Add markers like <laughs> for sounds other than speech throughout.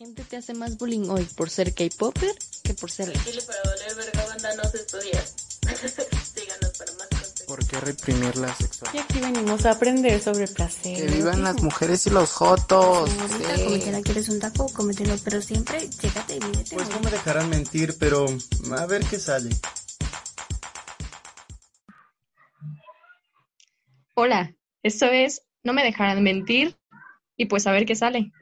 gente te hace más bullying hoy por ser K-Popper que por ser Chile para valer verga banda no se estudia. <laughs> Síganos para más consejos. ¿Por qué reprimir la sexualidad? Y aquí venimos a aprender sobre placer. Que vivan las mujeres y los jotos. Señorita, Sí. cométela, quieres un taco, cómetelo, pero siempre chécate y mídete. Pues no me dejarán mentir, pero a ver qué sale. Hola, esto es No me dejarán mentir y pues a ver qué sale.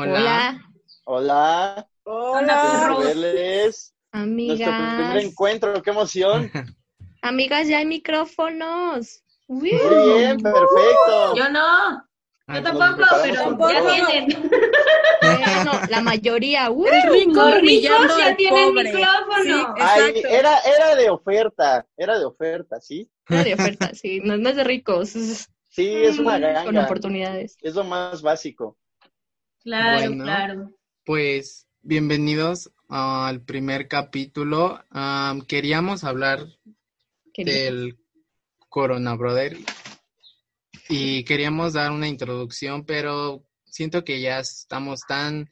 Hola. Hola, Hola, qué verles. Nuestro primer amigas. encuentro, qué emoción. <laughs> Amigas, ya hay micrófonos. Muy bien, perfecto. Yo no. Yo tampoco, pero con ya tienen. Bueno, la mayoría. El rico ricos ya tienen pobre. micrófono. Sí, Ay, era, era de oferta, era de oferta, ¿sí? Era de oferta, sí. No, no es de ricos. Sí, es una con ganga. oportunidades. Es lo más básico. Claro, Bueno. claro. Pues bienvenidos al primer capítulo. Am, queríamos hablar Querido. del Corona Brother y queríamos dar una introducción, pero siento que ya estamos tan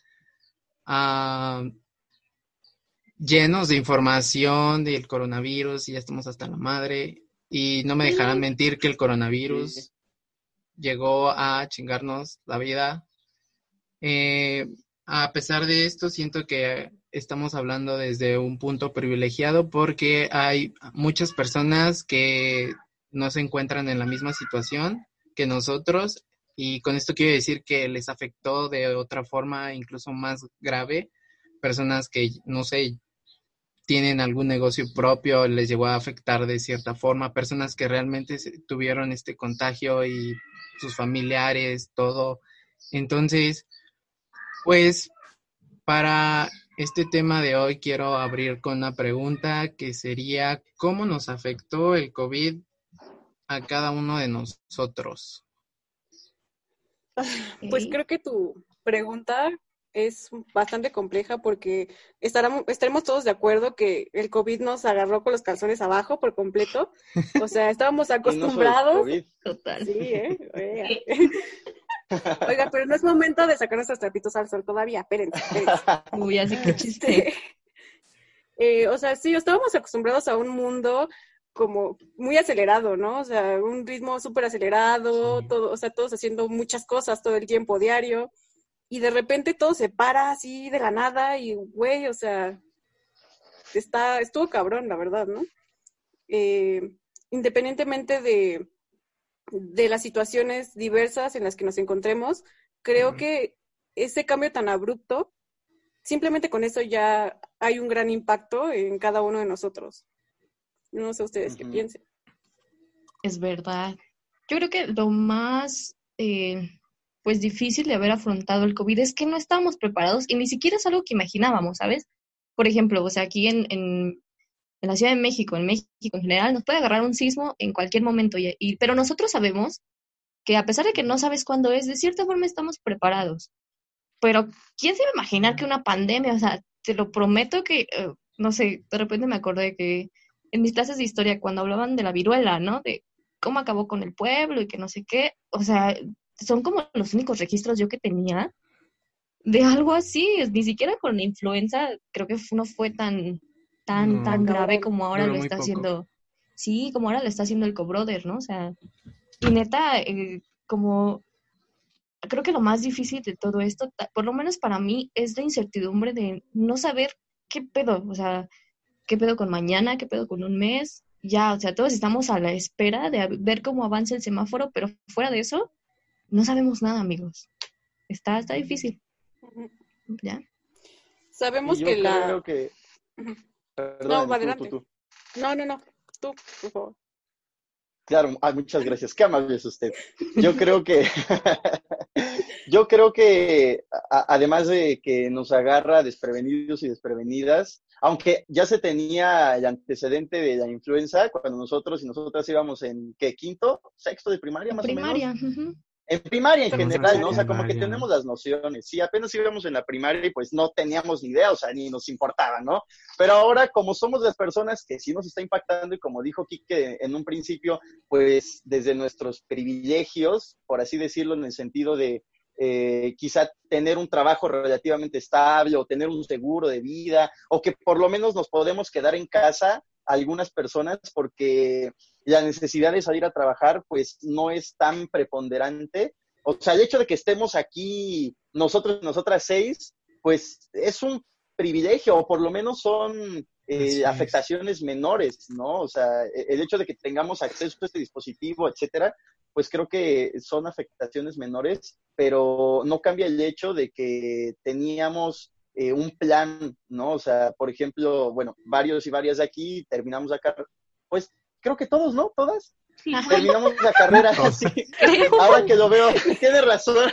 ah, llenos de información del coronavirus y ya estamos hasta la madre y no me dejarán mentir que el coronavirus Sí. llegó a chingarnos la vida. Eh, a pesar de esto, siento que estamos hablando desde un punto privilegiado porque hay muchas personas que no se encuentran en la misma situación que nosotros y con esto quiero decir que les afectó de otra forma incluso más grave. Personas que, no sé, tienen algún negocio propio, les llegó a afectar de cierta forma. Personas que realmente tuvieron este contagio y sus familiares, todo. Entonces, pues para este tema de hoy quiero abrir con una pregunta que sería, ¿cómo nos afectó el COVID a cada uno de nosotros? Pues Ok. creo que tu pregunta es bastante compleja porque estaremos, estaremos todos de acuerdo que el COVID nos agarró con los calzones abajo por completo. O sea, estábamos <laughs> no acostumbrados. COVID. Total. Sí, ¿eh? <laughs> Oiga. Pero no es momento de sacar nuestros trapitos al sol todavía. Espérense, espérense. <laughs> Uy, así que chiste. Eh, o sea, sí, estábamos acostumbrados a un mundo como muy acelerado, ¿no? O sea, un ritmo súper acelerado, Sí. todo, o sea, todos haciendo muchas cosas todo el tiempo diario, y de repente todo se para así de la nada, y güey, o sea, está, estuvo cabrón, la verdad, ¿no? Eh, independientemente de, de las situaciones diversas en las que nos encontremos, creo que ese cambio tan abrupto simplemente con eso ya hay un gran impacto en cada uno de nosotros. No sé ustedes qué piensen. Es verdad. Yo creo que lo más eh, pues difícil de haber afrontado el COVID es que no estábamos preparados y ni siquiera es algo que imaginábamos, ¿sabes? Por ejemplo, o sea, aquí en, en, en la Ciudad de México, en México en general, nos puede agarrar un sismo en cualquier momento, y, y- pero nosotros sabemos que a pesar de que no sabes cuándo es, de cierta forma estamos preparados. Pero, ¿quién se iba a imaginar que una pandemia, o sea, te lo prometo que, eh, no sé, de repente me acordé que en mis clases de historia, cuando hablaban de la viruela, ¿no? De cómo acabó con el pueblo y que no sé qué, o sea, son como los únicos registros yo que tenía de algo así, ni siquiera con la influenza, creo que no fue tan, tan, No. tan grave como ahora lo está poco. haciendo, sí, como ahora lo está haciendo el cobrother, ¿no? O sea, y neta, eh, como creo que lo más difícil de todo esto, por lo menos para mí, es la incertidumbre de no saber qué pedo, o sea, qué pedo con mañana, qué pedo con un mes, ya, o sea, todos estamos a la espera de ver cómo avanza el semáforo, pero fuera de eso, no sabemos nada, amigos. Está, está difícil, ¿ya? Sabemos Y yo que la... creo que... Perdón, No, adelante. tú, tú. No, no, no. Tú, por favor. Claro, ah, muchas gracias. Qué amable es usted. Yo creo que, <laughs> yo creo que a- además de que nos agarra desprevenidos y desprevenidas, aunque ya se tenía el antecedente de la influenza cuando nosotros y nosotras íbamos en qué quinto, sexto de primaria más o Primaria, menos. ujú. En primaria en general, ¿no? O sea, como que tenemos las nociones. Sí, apenas íbamos en la primaria y pues no teníamos ni idea, o sea, ni nos importaba, ¿no? Pero ahora, como somos las personas que sí nos está impactando y como dijo Kike en un principio, pues desde nuestros privilegios, por así decirlo, en el sentido de eh, quizá tener un trabajo relativamente estable o tener un seguro de vida o que por lo menos nos podemos quedar en casa algunas personas porque la necesidad de salir a trabajar pues no es tan preponderante. O sea, el hecho de que estemos aquí nosotros, nosotras seis, pues es un privilegio o por lo menos son eh, afectaciones menores, ¿no? O sea, e-, el hecho de que tengamos acceso a este dispositivo, etcétera, pues creo que son afectaciones menores, pero no cambia el hecho de que teníamos eh, un plan, ¿no? O sea, por ejemplo, bueno, varios y varias de aquí terminamos acá, pues creo que todos, ¿no? ¿Todas? Terminamos la carrera así. Ahora que lo veo, <laughs> tiene razón.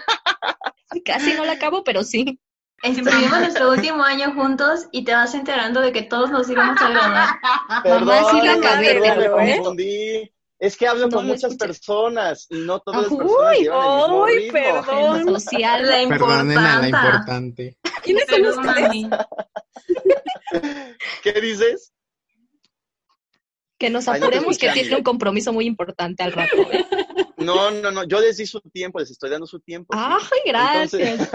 Casi no la acabo, pero sí. Estuvimos nuestro último año juntos y te vas enterando de que todos nos íbamos a graduar. Perdón, Mamá, sí la acabé, perdón, me ¿eh? confundí. Es que hablo No con muchas escuché. personas y no todas las Uy, personas uy, ritmo. perdón. Social. La a la importante. importante. ¿Quiénes son ustedes? <laughs> ¿Qué dices? Que nos apuremos, que tiene un compromiso muy importante al rato. ¿eh? No, no, no, yo les di su tiempo, les estoy dando su tiempo. sí. Ay, gracias. Entonces,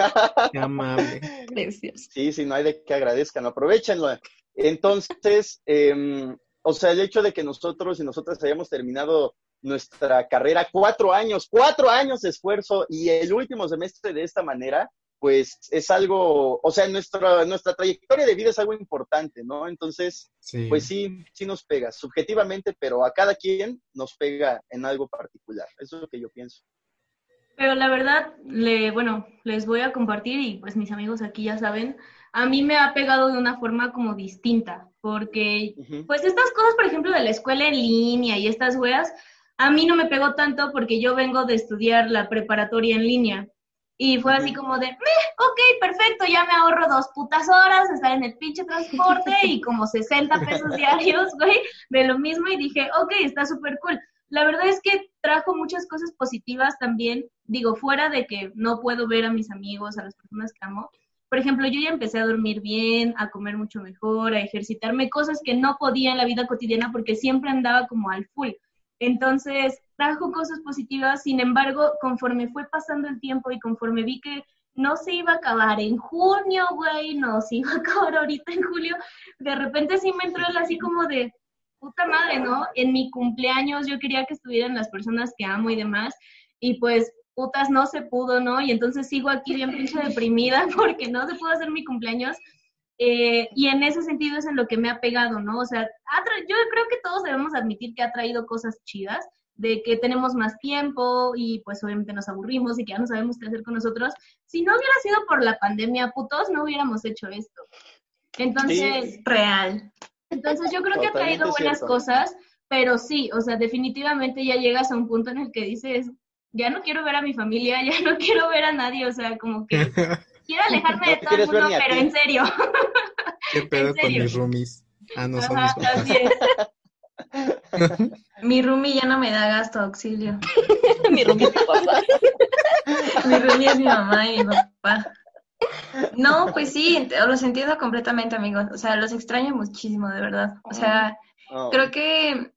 Qué <laughs> amable. Gracias. sí, sí, no hay de qué agradezcan, aprovechenlo. Entonces, em, o sea, el hecho de que nosotros y nosotras hayamos terminado nuestra carrera cuatro años, cuatro años de esfuerzo y el último semestre de esta manera, pues es algo, o sea, nuestra, nuestra trayectoria de vida es algo importante, ¿no? Entonces, Sí. pues sí, sí nos pega, subjetivamente, pero a cada quien nos pega en algo particular. Eso es lo que yo pienso. Pero la verdad, le, bueno, les voy a compartir y pues mis amigos aquí ya saben, a mí me ha pegado de una forma como distinta, porque pues estas cosas, por ejemplo, de la escuela en línea y estas weas, a mí no me pegó tanto porque yo vengo de estudiar la preparatoria en línea. Y fue así como de, "Meh, ok, perfecto, ya me ahorro dos putas horas, estar en el pinche transporte y como 60 pesos diarios, güey, de lo mismo. Y dije, ok, está súper cool. La verdad es que trajo muchas cosas positivas también, digo, fuera de que no puedo ver a mis amigos, a las personas que amo. Por ejemplo, yo ya empecé a dormir bien, a comer mucho mejor, a ejercitarme, cosas que no podía en la vida cotidiana porque siempre andaba como al full. Entonces, trajo cosas positivas, sin embargo, conforme fue pasando el tiempo y conforme vi que no se iba a acabar en junio, güey, no se iba a acabar ahorita en julio, de repente sí me entró el así como de, puta madre, ¿no? En mi cumpleaños yo quería que estuvieran las personas que amo y demás, y pues, putas, no se pudo, ¿no? Y entonces sigo aquí bien pinche deprimida <laughs> porque no se pudo hacer mi cumpleaños. Eh, y en ese sentido es en lo que me ha pegado, ¿no? O sea, yo creo que todos debemos admitir que ha traído cosas chidas, de que tenemos más tiempo y pues obviamente nos aburrimos y que ya no sabemos qué hacer con nosotros. Si no hubiera sido por la pandemia, putos, no hubiéramos hecho esto. Entonces, Real. Totalmente entonces yo creo que ha traído buenas cierto. cosas, pero sí, o sea, definitivamente ya llegas a un punto en el que dices, ya no quiero ver a mi familia, <laughs> ya no quiero ver a nadie, o sea, como que <laughs> quiero alejarme No de todo el mundo, pero en serio. ¿Qué <laughs> pedo con mis roomies? Ah, no son mis papás. así es. Mi roomie ya no me da gasto, auxilio. Mi roomie, mi papá. Mi roomie es mi mamá y mi papá. No, pues sí, los entiendo completamente, amigos. O sea, los extraño muchísimo, de verdad. O sea, No. creo que,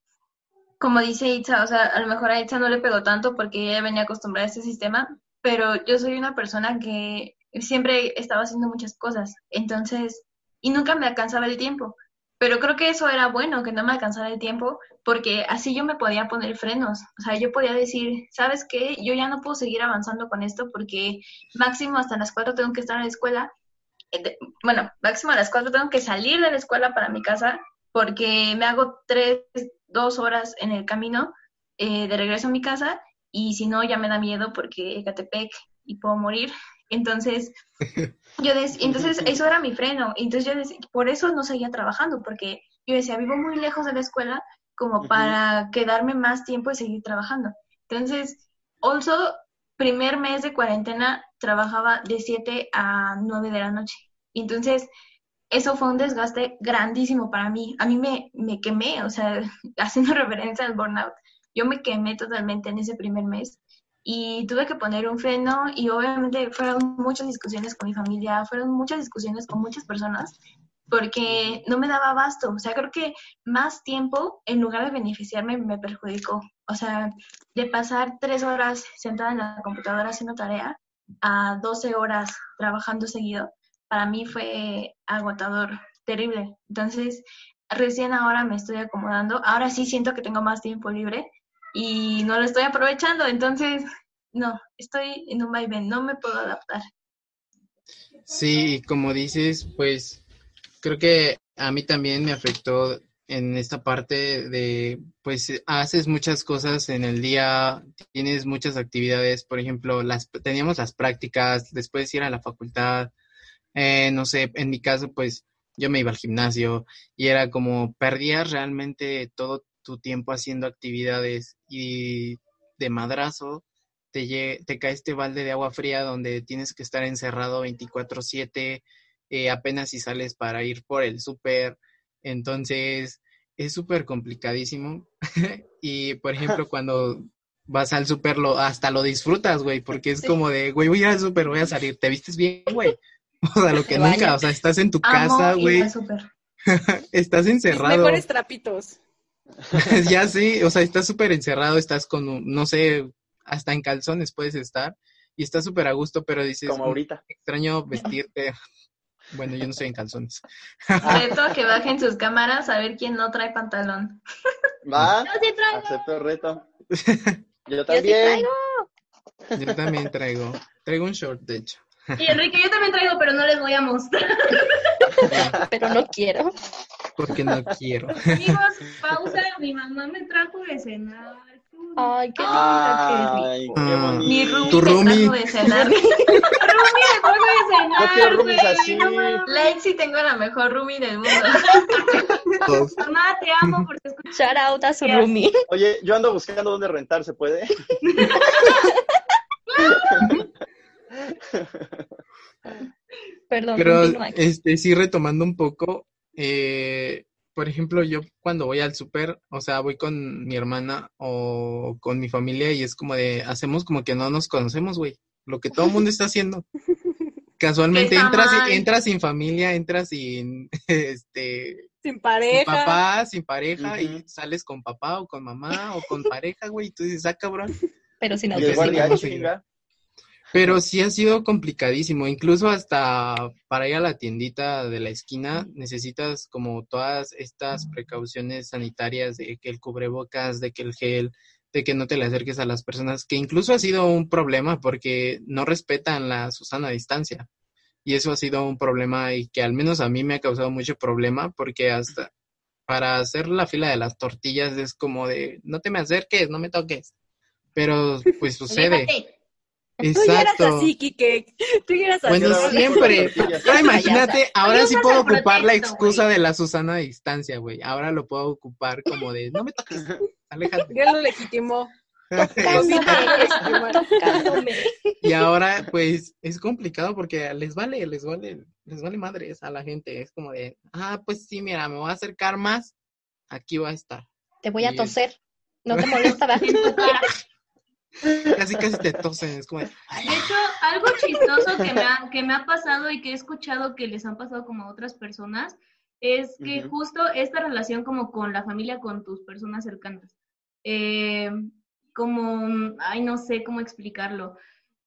como dice Itza, o sea, a lo mejor a Itza no le pegó tanto porque ella venía acostumbrada a este sistema, pero yo soy una persona que siempre estaba haciendo muchas cosas. Entonces, y nunca me alcanzaba el tiempo. Pero creo que eso era bueno, que no me alcanzara el tiempo, porque así yo me podía poner frenos. O sea, yo podía decir, ¿sabes qué? Yo ya no puedo seguir avanzando con esto porque máximo hasta las 4 tengo que estar en la escuela. Eh, Bueno, máximo a las 4 tengo que salir de la escuela para mi casa porque me hago tres, dos horas en el camino eh, de regreso a mi casa y si no ya me da miedo porque Ecatepec y puedo morir. Entonces, yo <laughs> entonces eso era mi freno. Entonces yo dec- por eso no seguía trabajando porque yo decía, vivo muy lejos de la escuela como para quedarme más tiempo y seguir trabajando. Entonces, also, primer mes de cuarentena trabajaba de 7 a 9 de la noche. Entonces, eso fue un desgaste grandísimo para mí. A mí me, me quemé, o sea, <laughs> haciendo referencia al burnout, yo me quemé totalmente en ese primer mes y tuve que poner un freno y obviamente fueron muchas discusiones con mi familia, fueron muchas discusiones con muchas personas porque no me daba abasto. O sea, creo que más tiempo, en lugar de beneficiarme, me perjudicó. O sea, de pasar tres horas sentada en la computadora haciendo tarea, a 12 horas trabajando seguido, para mí fue agotador, terrible. Entonces, recién ahora me estoy acomodando. Ahora sí siento que tengo más tiempo libre y no lo estoy aprovechando. Entonces, no, estoy en un vaivén, no me puedo adaptar. Sí, como dices, pues creo que a mí también me afectó en esta parte de, pues haces muchas cosas en el día, tienes muchas actividades, por ejemplo, las teníamos las prácticas, después ir a la facultad, eh, no sé, en mi caso, pues yo me iba al gimnasio y era como perdías realmente todo tu tiempo haciendo actividades y de madrazo te, te cae este balde de agua fría donde tienes que estar encerrado 24/7, eh, apenas si sales para ir por el súper, entonces es súper complicadísimo <laughs> y por ejemplo cuando vas al súper lo, hasta lo disfrutas, güey, porque es Sí. como de, güey, voy a ir al súper, voy a salir, te vistes bien, güey. <laughs> O sea, lo que nunca, o sea, estás en tu Amo casa, güey, <laughs> estás Mis encerrado. mejores trapitos. <laughs> ya sí, o sea, estás súper encerrado, estás con, un- no sé, hasta en calzones puedes estar y estás súper a gusto, pero dices, Como "Mm, ahorita. extraño vestirte. Bueno, yo no estoy en calzones. Reto a que bajen sus cámaras a ver quién no trae pantalón. Va, Yo sí traigo. acepto el reto. Yo Yo sí también. traigo. Yo también traigo, traigo un short, de hecho. Y Enrique, yo también traigo, pero no les voy a mostrar. <laughs> Pero no quiero. Porque no quiero. Amigos, pausa. Mi mamá me trajo de cenar. Ay, qué Ay, qué bonito. Mi roomie Tu <laughs> me roomie. trajo de cenar. Mi roomie me trajo de No cenar. no. Lexi, tengo la mejor roomie del mundo. Mamá, te amo porque escuchas. Shout out a su roomie. Oye, yo ando buscando dónde rentar, ¿se puede? <laughs> <laughs> Perdón, Pero, este, sí, retomando un poco, eh, por ejemplo, yo cuando voy al súper, o sea, voy con mi hermana o con mi familia y es como de, hacemos como que no nos conocemos, güey. Lo que todo el mundo está haciendo. <laughs> Casualmente entras, entras sin familia, entras sin, <laughs> este, Sin sin pareja. papá, sin pareja y sales con papá o con mamá o con pareja, güey, y tú dices, ah, cabrón. Pero sin Y Pero sí ha sido complicadísimo, incluso hasta para ir a la tiendita de la esquina necesitas como todas estas precauciones sanitarias de que el cubrebocas, de que el gel, de que no te le acerques a las personas, que incluso ha sido un problema porque no respetan la Susana distancia. Y eso ha sido un problema y que al menos a mí me ha causado mucho problema porque hasta para hacer la fila de las tortillas es como de no te me acerques, no me toques. Pero pues <laughs> sucede. Aléjate. Tú ya eras Exacto. así, Kike. Tú ya eras así. Bueno, siempre. Ahora imagínate, ahora sí puedo ocupar la excusa de la Susana a distancia, güey. Ahora lo puedo ocupar como de, no me toques, aléjate. Ya lo legitimó. Tocándome. Y ahora, pues, es complicado porque les vale, les vale, les vale madres a la gente. Es como de, ah, pues sí, mira, me voy a acercar más, aquí va a estar. Te voy a Y- toser. No te molesta, tu <laughs> cara. Casi, casi te tosen, es como de, hecho, algo chistoso que me, ha, que me ha pasado y que he escuchado que les han pasado como a otras personas es que Ujú. justo esta relación como con la familia, con tus personas cercanas. Eh, como, ay, no sé cómo explicarlo.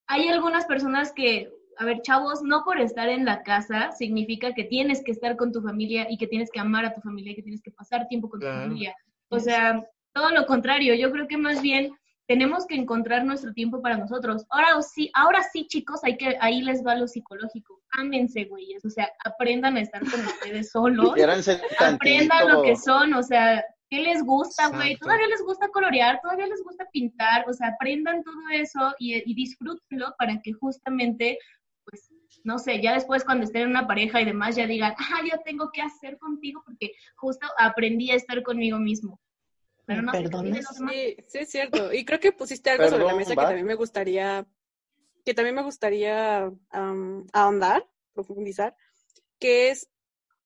Hay algunas personas que, a ver, chavos, no por estar en la casa significa que tienes que estar con tu familia y que tienes que amar a tu familia y que tienes que pasar tiempo con tu Claro. familia. O sea, todo lo contrario, yo creo que más bien tenemos que encontrar nuestro tiempo para nosotros. Ahora sí, ahora sí, chicos, hay que, ahí les va lo psicológico. Ámense, güeyes. O sea, aprendan a estar con ustedes solos. <laughs> Aprendan lo que son, o sea, ¿qué les gusta, güey? Todavía les gusta colorear, todavía les gusta pintar, o sea, aprendan todo eso y, y disfrútenlo para que justamente, pues, no sé, ya después cuando estén en una pareja y demás ya digan, ah, ya tengo que hacer contigo porque justo aprendí a estar conmigo mismo. Pero no. Sí, sí es cierto. Y creo que pusiste algo sobre la Perdón, mesa que ¿va? también me gustaría, que también me gustaría am, ahondar, profundizar, que es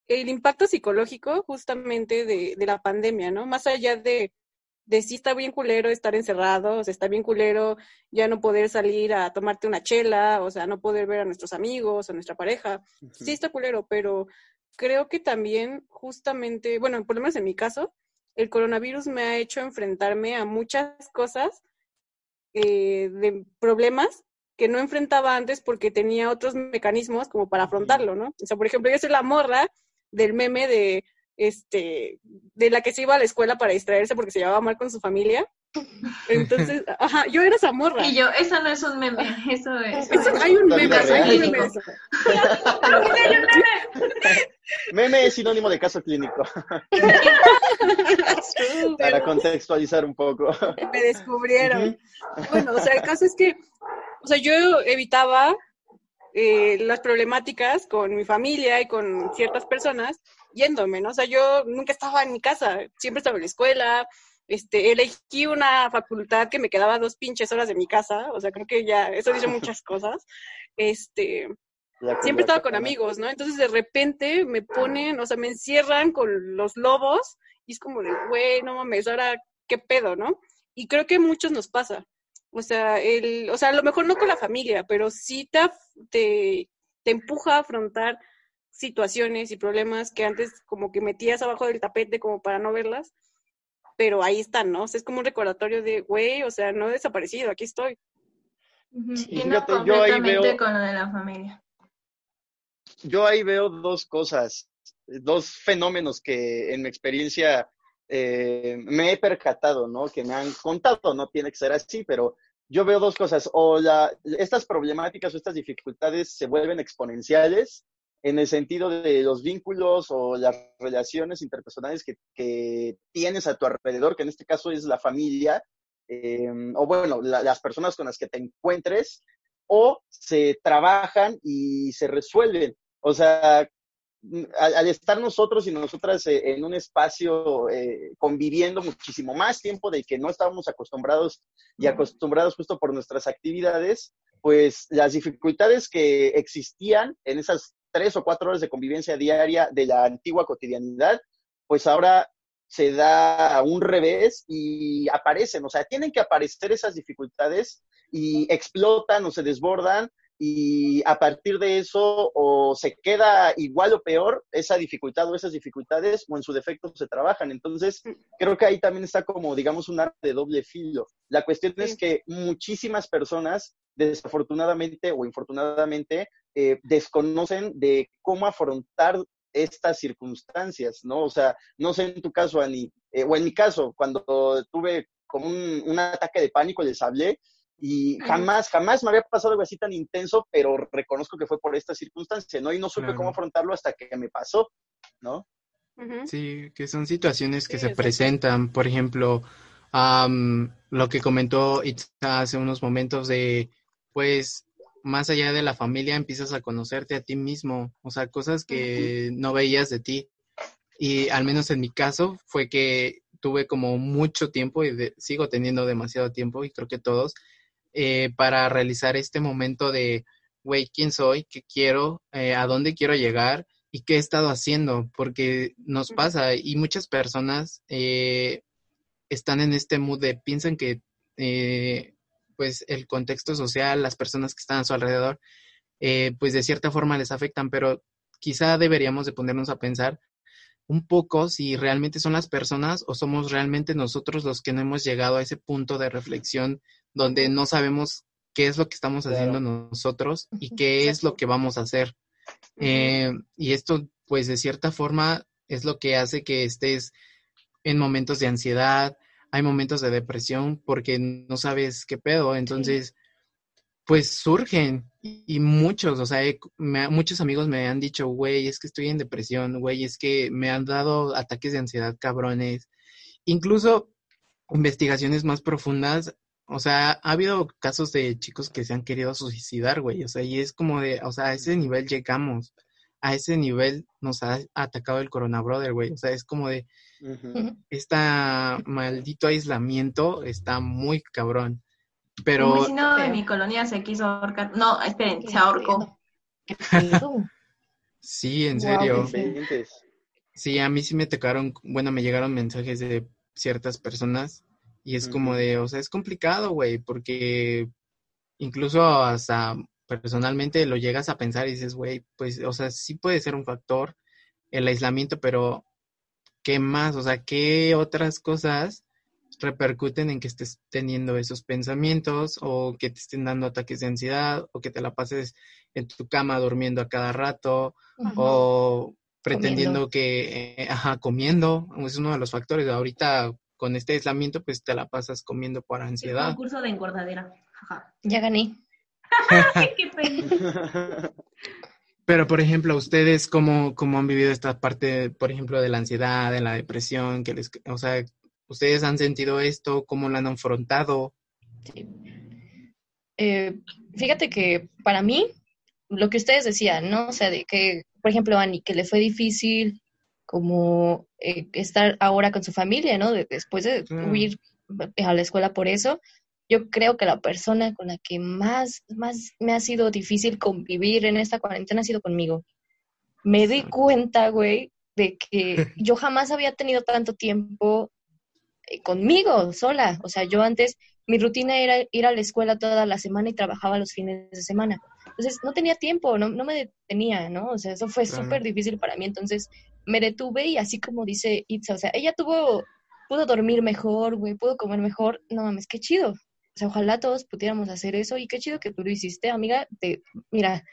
el impacto psicológico justamente de, de la pandemia, ¿no? Más allá de, de si está bien culero estar encerrado, o sea, está bien culero ya no poder salir a tomarte una chela, o sea, no poder ver a nuestros amigos, a nuestra pareja. Sí está culero, pero creo que también justamente, bueno, por lo menos en mi caso, el coronavirus me ha hecho enfrentarme a muchas cosas, eh, de problemas que no enfrentaba antes porque tenía otros mecanismos como para afrontarlo, ¿no? O sea, por ejemplo, yo soy la morra del meme de este de la que se iba a la escuela para distraerse porque se llevaba mal con su familia. Entonces, ajá, yo era esa morra. Y yo, eso no es un meme, eso es. Eso- hay un meme, hay un meme. <laughs> Meme es sinónimo de caso clínico, para contextualizar un poco. me descubrieron. Bueno, o sea, el caso es que, o sea, yo evitaba eh, las problemáticas con mi familia y con ciertas personas yéndome, ¿no? O sea, yo nunca estaba en mi casa, siempre estaba en la escuela, este, elegí una facultad que me quedaba dos pinches horas de mi casa, o sea, creo que ya, eso dice muchas cosas. Este, siempre estaba con amigos, ¿no? Entonces de repente me ponen, o sea, me encierran con los lobos y es como de, güey, no mames, ahora qué pedo, ¿no? Y creo que a muchos nos pasa. O sea, el, o sea, a lo mejor no con la familia, pero sí te, te, te empuja a afrontar situaciones y problemas que antes como que metías abajo del tapete como para no verlas, pero ahí están, ¿no? O sea, es como un recordatorio de, güey, o sea, no he desaparecido, aquí estoy. Ujú. Y no fíjate, yo ahí completamente veo- con lo de la familia. yo ahí veo dos cosas, dos fenómenos que en mi experiencia eh, me he percatado, ¿no? Que me han contado, no tiene que ser así, pero yo veo dos cosas, o la, estas problemáticas o estas dificultades se vuelven exponenciales en el sentido de los vínculos o las relaciones interpersonales que, que tienes a tu alrededor, que en este caso es la familia, eh, o bueno, la- las personas con las que te encuentres, o se trabajan y se resuelven. O sea, al, al estar nosotros y nosotras eh, en un espacio eh, conviviendo muchísimo más tiempo del que no estábamos acostumbrados y acostumbrados justo por nuestras actividades, pues las dificultades que existían en esas tres o cuatro horas de convivencia diaria de la antigua cotidianidad, pues ahora se da a un revés y aparecen, o sea, tienen que aparecer esas dificultades y explotan o se desbordan y a partir de eso o se queda igual o peor esa dificultad o esas dificultades o en su defecto se trabajan. Entonces, creo que ahí también está como, digamos, un arte de doble filo. La cuestión es Sí. que muchísimas personas, desafortunadamente o infortunadamente, eh, desconocen de cómo afrontar estas circunstancias, ¿no? O sea, no sé en tu caso, Ani, eh, o en mi caso, cuando tuve como un, un ataque de pánico, les hablé y jamás, jamás me había pasado algo así tan intenso, pero reconozco que fue por esta circunstancia, ¿no? Y no supe Claro. cómo afrontarlo hasta que me pasó, ¿no? Sí, que son situaciones que Sí, se presentan, por ejemplo, lo que comentó Itza hace unos momentos de, pues, más allá de la familia, empiezas a conocerte a ti mismo, o sea, cosas que no veías de ti. Y al menos en mi caso fue que tuve como mucho tiempo y de- sigo teniendo demasiado tiempo, y creo que todos, eh, para realizar este momento de, güey, ¿quién soy? ¿Qué quiero? Eh, ¿A dónde quiero llegar? ¿Y qué he estado haciendo? Porque nos pasa y muchas personas eh, están en este mood de, piensan que eh, pues el contexto social, las personas que están a su alrededor, eh, pues de cierta forma les afectan, pero quizá deberíamos de ponernos a pensar un poco si realmente son las personas o somos realmente nosotros los que no hemos llegado a ese punto de reflexión donde no sabemos qué es lo que estamos Claro. haciendo nosotros y qué es lo que vamos a hacer. Eh, y esto, pues de cierta forma, es lo que hace que estés en momentos de ansiedad, hay momentos de depresión porque no sabes qué pedo. Entonces, pues surgen y muchos, o sea, me- muchos amigos me han dicho, güey, es que estoy en depresión, güey, es que me han dado ataques de ansiedad cabrones. Incluso investigaciones más profundas, o sea, ha habido casos de chicos que se han querido suicidar, güey, o sea, y es como de, o sea, a ese nivel llegamos, a ese nivel nos ha atacado el Corona Brother, güey, o sea, es como de, Ujú. <laughs> este maldito aislamiento está muy cabrón, Un pero vecino de feo. mi colonia se quiso ahorcar. No, esperen, se ahorcó. <laughs> sí, en serio. Sí, a mí sí me tocaron, bueno, me llegaron mensajes de ciertas personas y es como de, o sea, es complicado, güey, porque incluso hasta personalmente lo llegas a pensar y dices, güey, pues, o sea, sí puede ser un factor el aislamiento, pero ¿qué más? O sea, ¿qué otras cosas repercuten en que estés teniendo esos pensamientos o que te estén dando ataques de ansiedad o que te la pases en tu cama durmiendo a cada rato o pretendiendo que, eh, ajá, comiendo, es uno de los factores. Ahorita con este aislamiento, pues te la pasas comiendo por ansiedad. concurso de engordadera. Ajá. Ya gané. <laughs> Qué pena. <laughs> Pero, por ejemplo, ustedes, ¿cómo, cómo han vivido esta parte, por ejemplo, de la ansiedad, de la depresión? Que les, o sea, ¿ustedes han sentido esto? ¿Cómo lo han afrontado? Sí. Eh, fíjate que para mí, lo que ustedes decían, ¿no? O sea, de que, por ejemplo, Ani, que le fue difícil como eh, estar ahora con su familia, ¿no? De- después de Claro. huir a la escuela por eso, yo creo que la persona con la que más, más me ha sido difícil convivir en esta cuarentena ha sido conmigo. Me di cuenta, güey, de que <laughs> yo jamás había tenido tanto tiempo eh, conmigo, sola. O sea, yo antes, mi rutina era ir a la escuela toda la semana y trabajaba los fines de semana. Entonces, no tenía tiempo, no, no me detenía, ¿no? O sea, eso fue Claro. súper difícil para mí. Entonces, me detuve y así como dice Itza, o sea, ella tuvo, pudo dormir mejor, güey, pudo comer mejor. No mames, qué chido. O sea, ojalá todos pudiéramos hacer eso y qué chido que tú lo hiciste, amiga. Te, mira,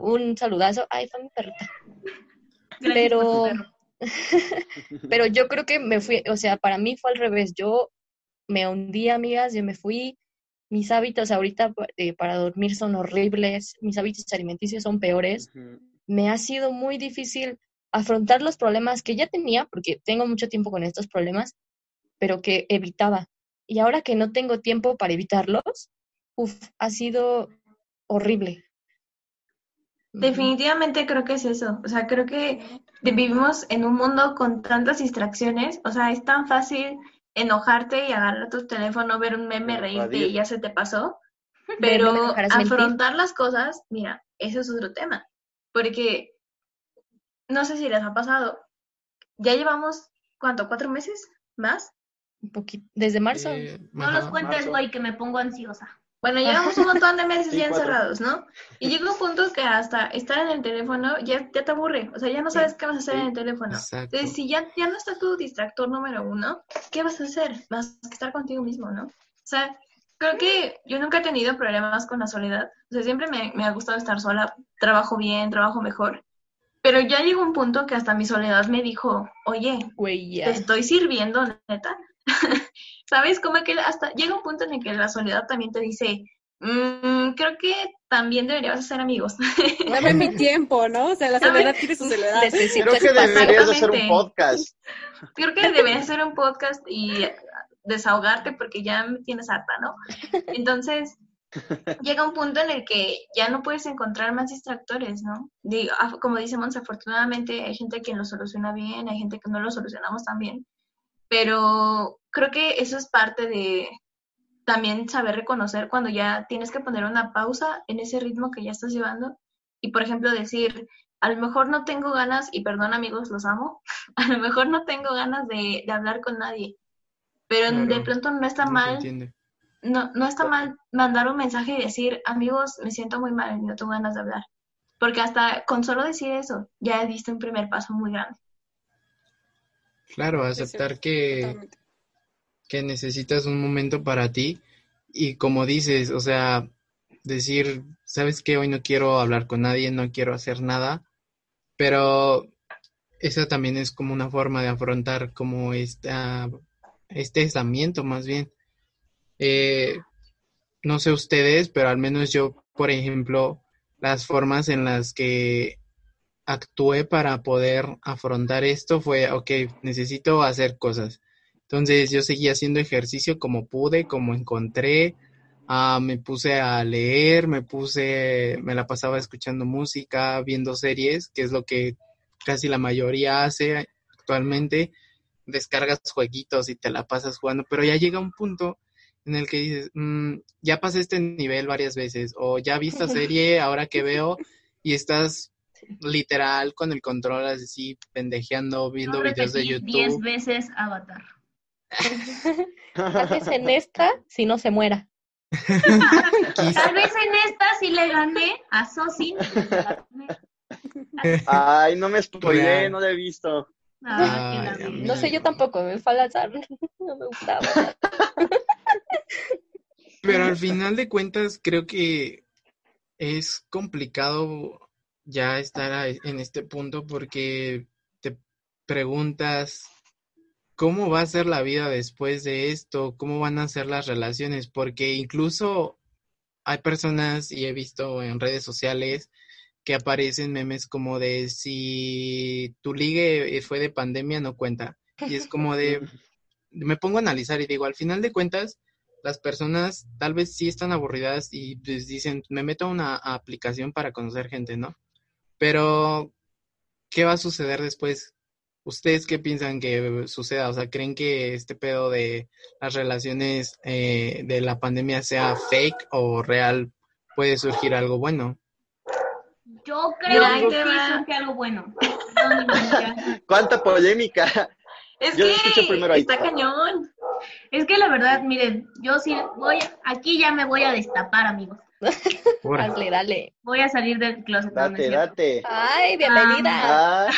un saludazo. Ay, fue mi perrita. Gracias Pero-. <laughs> Pero yo creo que me fui, o sea, para mí fue al revés. Yo me hundí, amigas, yo me fui. Mis hábitos ahorita eh, para dormir son horribles, mis hábitos alimenticios son peores. Me ha sido muy difícil afrontar los problemas que ya tenía, porque tengo mucho tiempo con estos problemas, pero que evitaba. Y ahora que no tengo tiempo para evitarlos, uf, ha sido horrible. Definitivamente creo que es eso. O sea, creo que vivimos en un mundo con tantas distracciones. O sea, es tan fácil enojarte y agarrar tu teléfono, ver un meme, reírte y ya se te pasó. Pero mentir. afrontar las cosas, mira, eso es otro tema. Porque no sé si les ha pasado. Ya llevamos, ¿cuánto? ¿Cuatro meses? ¿Más? Un poquito, desde marzo. Eh, No ajá. los cuentes, güey, que me pongo ansiosa. Bueno, llevamos un montón de meses Sí, ya cuatro. encerrados, ¿no? Y <laughs> llega un punto que hasta estar en el teléfono ya, ya te aburre. O sea, ya no sabes qué vas a hacer Sí. en el teléfono. Exacto. Entonces, si ya, ya no está tu distractor número uno, ¿qué vas a hacer? Vas a estar contigo mismo, ¿no? O sea, creo que yo nunca he tenido problemas con la soledad. O sea, siempre me, me ha gustado estar sola. Trabajo bien, trabajo mejor. Pero ya llegó un punto que hasta mi soledad me dijo, oye, Güey, ya. te estoy sirviendo, neta. ¿Sabes? Como que hasta llega un punto en el que la soledad también te dice, "Mm, creo que también deberías hacer amigos. <laughs> Dame mi tiempo, ¿no? O sea, la soledad tiene su soledad. <laughs> Necesito Creo que deberías de hacer un podcast. creo que deberías hacer un podcast y desahogarte porque ya me tienes harta, ¿no? Entonces, llega un punto en el que ya no puedes encontrar más distractores, ¿no? Digo, como dice Mons, afortunadamente hay gente que lo soluciona bien, hay gente que no lo solucionamos tan bien, pero creo que eso es parte de también saber reconocer cuando ya tienes que poner una pausa en ese ritmo que ya estás llevando y, por ejemplo, decir, a lo mejor no tengo ganas, y perdón amigos, los amo, <laughs> a lo mejor no tengo ganas de, de hablar con nadie, pero de pronto no está mal no, no está mal mandar un mensaje y decir, amigos, me siento muy mal y no tengo ganas de hablar. Porque hasta con solo decir eso, ya diste un primer paso muy grande. Claro, Sí, sí, aceptar que, Totalmente. Que necesitas un momento para ti y como dices, o sea, decir, sabes que hoy no quiero hablar con nadie, no quiero hacer nada, pero esa también es como una forma de afrontar como esta, este aislamiento más bien. Eh, no sé ustedes, pero al menos yo, por ejemplo, las formas en las que actué para poder afrontar esto fue, ok, necesito hacer cosas. Entonces yo seguí haciendo ejercicio como pude, como encontré, ah, me puse a leer, me puse, me la pasaba escuchando música, viendo series, que es lo que casi la mayoría hace actualmente. Descargas jueguitos y te la pasas jugando, pero ya llega un punto en el que dices, "Mm, ya pasé este nivel varias veces, o ya vi esta <laughs> serie, ahora que veo, <laughs> y estás literal con el control así pendejeando, viendo videos de repetí diez YouTube. veces Avatar. <laughs> Tal vez en esta, si no se muera. Tal vez en esta sí le gané a Sosin. Ay, no me spoileé, Real. no la he visto. Ah, Ay. No sé, yo tampoco, me fue al azar. No me gustaba. Pero al final de cuentas, creo que es complicado ya estar en este punto porque te preguntas cómo va a ser la vida después de esto, cómo van a ser las relaciones, porque incluso hay personas y he visto en redes sociales que aparecen memes como de si tu ligue fue de pandemia no cuenta. Y es como de, <laughs> me pongo a analizar y digo, al final de cuentas, las personas tal vez sí están aburridas y pues dicen, me meto a una aplicación para conocer gente, ¿no? Pero, ¿qué va a suceder después? ¿Ustedes qué piensan que suceda? O sea, ¿creen que este pedo de las relaciones eh, de la pandemia sea fake o real? ¿Puede surgir algo bueno? Yo creo que sí surge algo bueno. <laughs> ¿Cuánta polémica? Es Yo que ahí. está cañón. Es que la verdad, miren, yo sí voy, aquí ya me voy a destapar, amigos. Dale, dale. Voy a salir del closet. Date, date. Ay, bienvenida. Ah,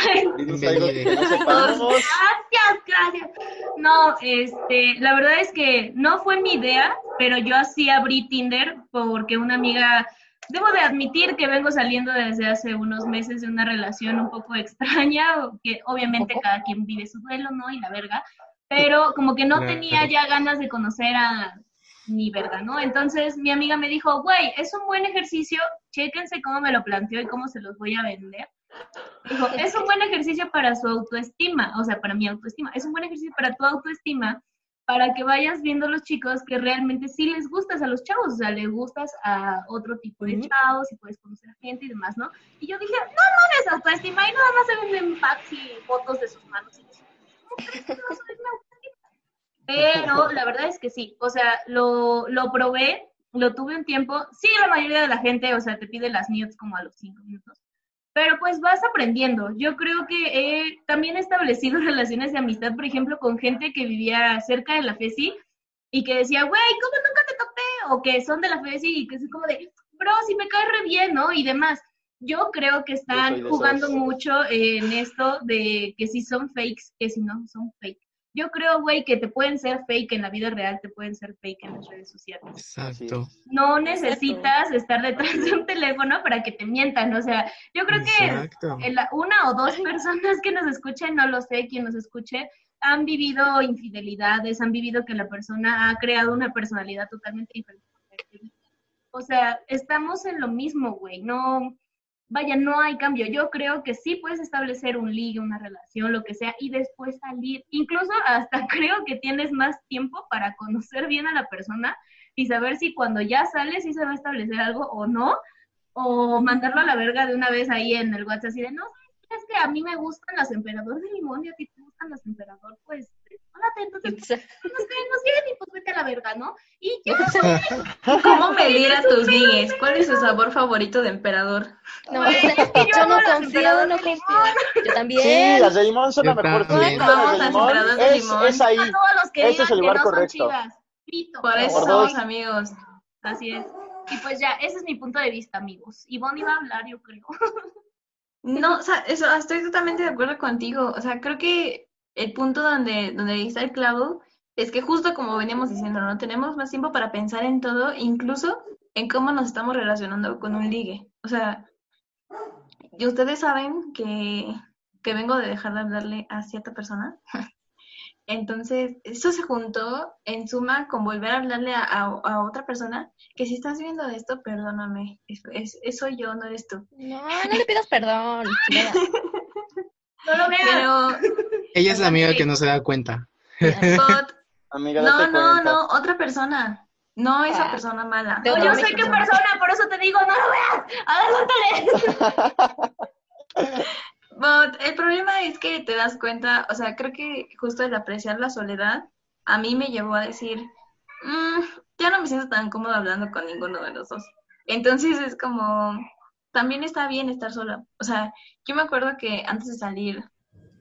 no. Gracias, gracias. No, este, la verdad es que no fue mi idea, pero yo así abrí Tinder porque una amiga, debo de admitir que vengo saliendo desde hace unos meses de una relación un poco extraña, o que obviamente cada quien vive su duelo, ¿no? Y la verga, pero como que no tenía ya ganas de conocer a mi verga, ¿no? Entonces mi amiga me dijo, güey, es un buen ejercicio, chéquense cómo me lo planteó y cómo se los voy a vender. Dijo, <laughs> es un buen ejercicio para su autoestima, o sea, para mi autoestima, es un buen ejercicio para tu autoestima, para que vayas viendo los chicos que realmente sí les gustas a los chavos, o sea, les gustas a otro tipo de chavos y puedes conocer a gente y demás, ¿no? Y yo dije, no, no es autoestima y nada más se venden packs y fotos de sus manos y eso. <laughs> ¿Cómo crees que vas a mi autoestima? Pero la verdad es que sí, o sea, lo, lo probé, lo tuve un tiempo, sí, la mayoría de la gente, o sea, te pide las nudes como a los cinco minutos, pero pues vas aprendiendo. Yo creo que he también he establecido <laughs> relaciones de amistad, por ejemplo, con gente que vivía cerca de la FESI y que decía, güey, ¿cómo nunca te topé? O que son de la FESI y que es como de, bro, si me cae re bien, ¿no? Y demás. Yo creo que están jugando mucho en esto de que si son fakes, que si no son fake. Yo creo, güey, que te pueden ser fake en la vida real, te pueden ser fake en las redes sociales Exacto. no necesitas estar detrás de un teléfono para que te mientan. O sea, yo creo que Exacto. una o dos personas que nos escuchen, no lo sé, quien nos escuche, han vivido infidelidades, han vivido que la persona ha creado una personalidad totalmente diferente. O sea, estamos en lo mismo, güey. No, vaya, no hay cambio. Yo creo que sí puedes establecer un ligue, una relación, lo que sea, y después salir. Incluso hasta <laughs> creo que tienes más tiempo para conocer bien a la persona y saber si cuando ya sales sí se va a establecer algo o no, o mandarlo a la verga de una vez ahí en el WhatsApp así de, no, es que a mí me gustan las emperador de limón y a ti te gustan las emperador, pues, entonces nos caemos bien y pues vete a la verga, ¿no? Y ya, <laughs> ¿Cómo medir a tus ligues? ¿Cuál es su sabor favorito de emperador? No, es que yo no confío, no confío. Yo también. Sí, las de limón son la mejor. las de las limón de es, limón. es ahí. a todos los que Ese digan es el que lugar no correcto. son. Pito. Por eso Por somos dos. amigos. Así es. Y pues ya, ese es mi punto de vista, amigos. Ivonne iba a hablar, yo creo. No, o sea, eso, estoy totalmente de acuerdo contigo. O sea, creo que el punto donde, donde está el clavo es que justo como veníamos diciendo, ¿no? Tenemos más tiempo para pensar en todo, incluso en cómo nos estamos relacionando con un ligue. O sea, y ustedes saben que, que vengo de dejar de hablarle a cierta persona. <laughs> Entonces, eso se juntó en suma con volver a hablarle a, a- a otra persona que si estás viendo esto, perdóname, es, es, es soy yo, no eres tú. No, no le pidas perdón. <laughs> No lo veas. Pero, Ella es la amiga que no se da cuenta. Scott, <laughs> Amiga, no, no, no, otra persona. No esa Ah. persona mala. No, yo sé qué persona. persona, por eso te digo, no lo veas. Adelántale. <laughs> But el problema es que te das cuenta, o sea, creo que justo el apreciar la soledad a mí me llevó a decir, "Mm, ya no me siento tan cómodo hablando con ninguno de los dos. Entonces es como, también está bien estar sola. O sea, yo me acuerdo que antes de salir,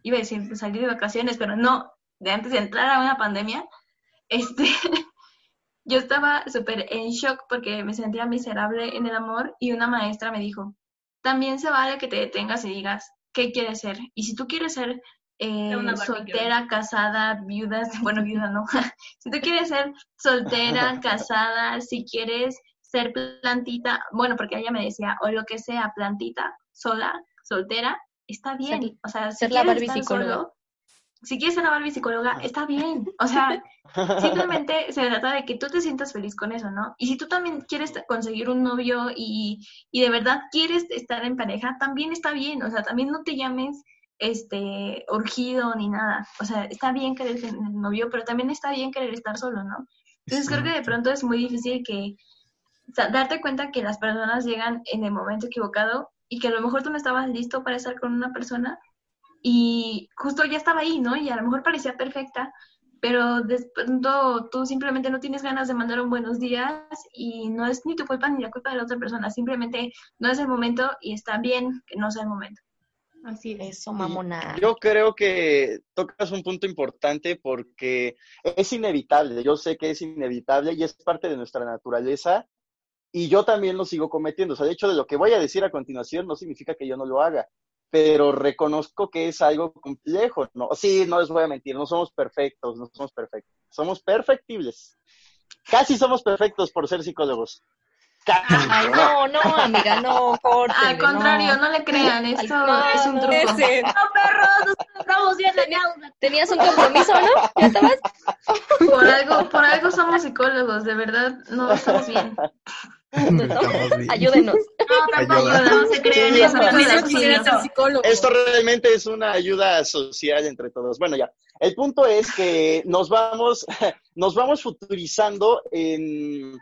iba a decir de salir de vacaciones, pero no, de antes de entrar a una pandemia, este, <laughs> yo estaba súper en shock porque me sentía miserable en el amor y una maestra me dijo, también se vale que te detengas y digas qué quieres ser. Y si tú quieres ser eh, soltera, casada, viuda, <laughs> bueno, viuda no. <laughs> si tú quieres ser soltera, casada, si quieres ser plantita, bueno, porque ella me decía, o lo que sea, plantita, sola, soltera, está bien. Ser- o sea, si ser la quieres Barbie estar psicóloga. solo, si quieres ser la Barbie psicóloga, está bien. O sea, <laughs> simplemente se trata de que tú te sientas feliz con eso, ¿no? Y si tú también quieres conseguir un novio y, y de verdad quieres estar en pareja, también está bien. O sea, también no te llames este urgido ni nada. O sea, está bien querer tener novio, pero también está bien querer estar solo, ¿no? Entonces creo que de pronto es muy difícil que o sea, darte cuenta que las personas llegan en el momento equivocado y que a lo mejor tú no estabas listo para estar con una persona y justo ya estaba ahí, ¿no? Y a lo mejor parecía perfecta, pero de pronto tú simplemente no tienes ganas de mandar un buenos días y no es ni tu culpa ni la culpa de la otra persona, simplemente no es el momento y está bien que no sea el momento. Así es. Eso, mamona. Yo creo que tocas un punto importante porque es inevitable, yo sé que es inevitable y es parte de nuestra naturaleza y yo también lo sigo cometiendo. O sea, de hecho, de lo que voy a decir a continuación no significa que yo no lo haga, pero reconozco que es algo complejo. No, sí, no les voy a mentir, no somos perfectos, no somos perfectos, somos perfectibles. Casi somos perfectos por ser psicólogos. Ay, ¿no? no, no, amiga, no, córtenle, Al contrario, no, le crean, esto no, es un truco. Ese. No, perros, nosotros estamos bien dañados. Tenías un compromiso, ¿no? ¿Ya estabas? Por algo, por algo somos psicólogos, de verdad, no estamos bien. Ayúdenos. No, tampoco, Ayuda. no se creen Sí. Esto realmente es una ayuda social entre todos. Bueno, ya. El punto es que nos vamos, <laughs> nos vamos futurizando en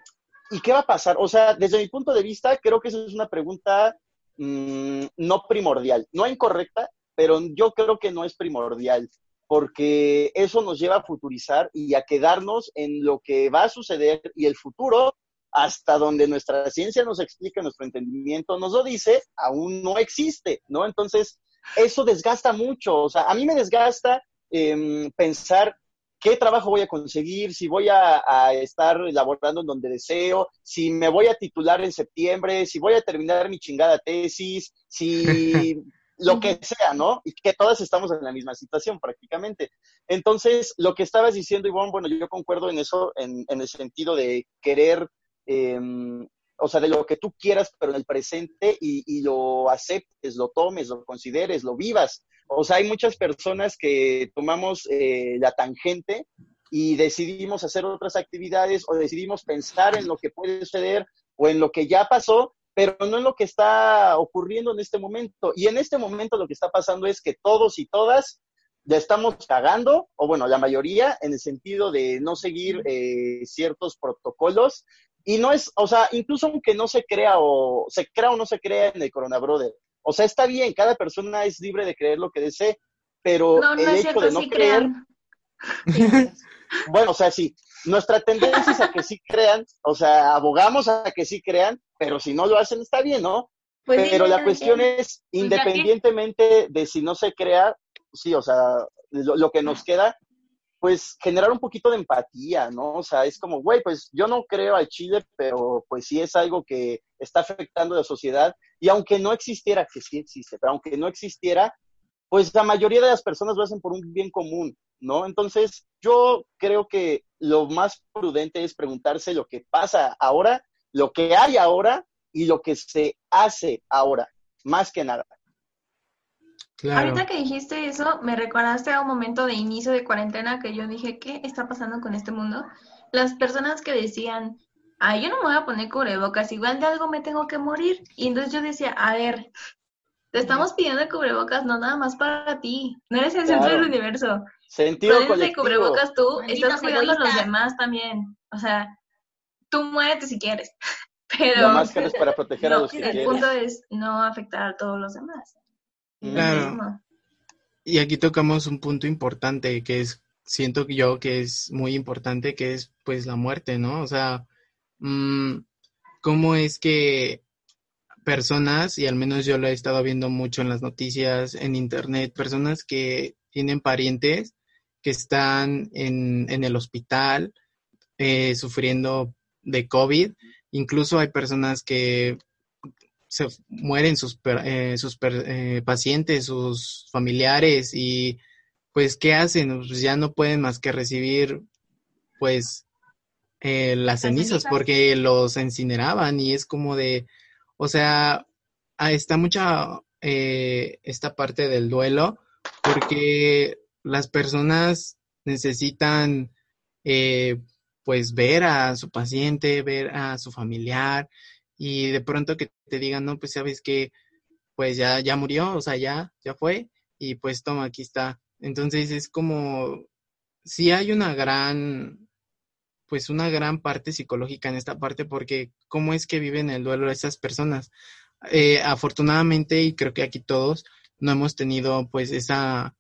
¿y qué va a pasar? O sea, desde mi punto de vista, creo que esa es una pregunta mm, no primordial, no incorrecta, pero yo creo que no es primordial, porque eso nos lleva a futurizar y a quedarnos en lo que va a suceder y el futuro hasta donde nuestra ciencia nos explica, nuestro entendimiento nos lo dice, aún no existe, ¿no? Entonces, eso desgasta mucho, o sea, a mí me desgasta em, pensar qué trabajo voy a conseguir, si voy a, a estar laborando en donde deseo, si me voy a titular en septiembre, si voy a terminar mi chingada tesis, si <laughs> lo que sea, ¿no? Y que todas estamos en la misma situación prácticamente. Entonces, lo que estabas diciendo, Ivonne, bueno, yo concuerdo en eso, en, en el sentido de querer, eh, o sea, de lo que tú quieras, pero en el presente y, y lo aceptes, lo tomes, lo consideres, lo vivas. O sea, hay muchas personas que tomamos eh, la tangente y decidimos hacer otras actividades o decidimos pensar en lo que puede suceder o en lo que ya pasó, pero no en lo que está ocurriendo en este momento. Y en este momento lo que está pasando es que todos y todas ya estamos cagando, o bueno, la mayoría, en el sentido de no seguir eh, ciertos protocolos. Y no es, o sea, incluso aunque no se crea o se crea o no se crea en el Corona Brother, o sea, está bien, cada persona es libre de creer lo que desee, pero No, no el hecho cierto, de no sí creer, crean. <laughs> bueno, o sea, sí, nuestra tendencia es a que sí crean, o sea, abogamos a que sí crean, pero si no lo hacen está bien, ¿no? Pues sí, pero la cuestión es, que- independientemente de si no se crea, sí, o sea, lo, lo que nos queda, pues generar un poquito de empatía, ¿no? O sea, es como, güey, pues yo no creo al Chile, pero pues sí es algo que está afectando a la sociedad. Y aunque no existiera, que sí existe, pero aunque no existiera, pues la mayoría de las personas lo hacen por un bien común, ¿no? Entonces, yo creo que lo más prudente es preguntarse lo que pasa ahora, lo que hay ahora y lo que se hace ahora, más que nada. Claro. Ahorita que dijiste eso, me recordaste a un momento de inicio de cuarentena que yo dije, ¿qué está pasando con este mundo? Las personas que decían, ay, yo no me voy a poner cubrebocas, igual de algo me tengo que morir. Y entonces yo decía, a ver, te estamos pidiendo cubrebocas no nada más para ti, no eres el centro del universo. Sentido colectivo. cubrebocas tú, estás cuidando a los demás también. O sea, tú muérete si quieres, <laughs> La pero máscara es para proteger a los que el quieres. punto es no afectar a todos los demás. Claro. Y aquí tocamos un punto importante que es, siento que yo que es muy importante, que es pues la muerte, ¿no? O sea, mm, ¿cómo es que personas, y al menos yo lo he estado viendo mucho en las noticias, en internet, personas que tienen parientes que están en, en el hospital eh, sufriendo de COVID, incluso hay personas que se mueren sus, per- eh, sus eh, pacientes, sus familiares y pues, ¿qué hacen? Pues ya no pueden más que recibir, pues, eh, las cenizas porque los incineraban y es como de, o sea, está mucha eh, esta parte del duelo porque las personas necesitan eh, pues ver a su paciente, ver a su familiar y de pronto que te digan, no, pues sabes que pues ya, ya murió, o sea, ya, ya fue y pues toma, aquí está. Entonces es como, sí hay una gran, pues una gran parte psicológica en esta parte porque cómo es que viven el duelo esas personas. Eh, afortunadamente, y creo que aquí todos no hemos tenido pues esa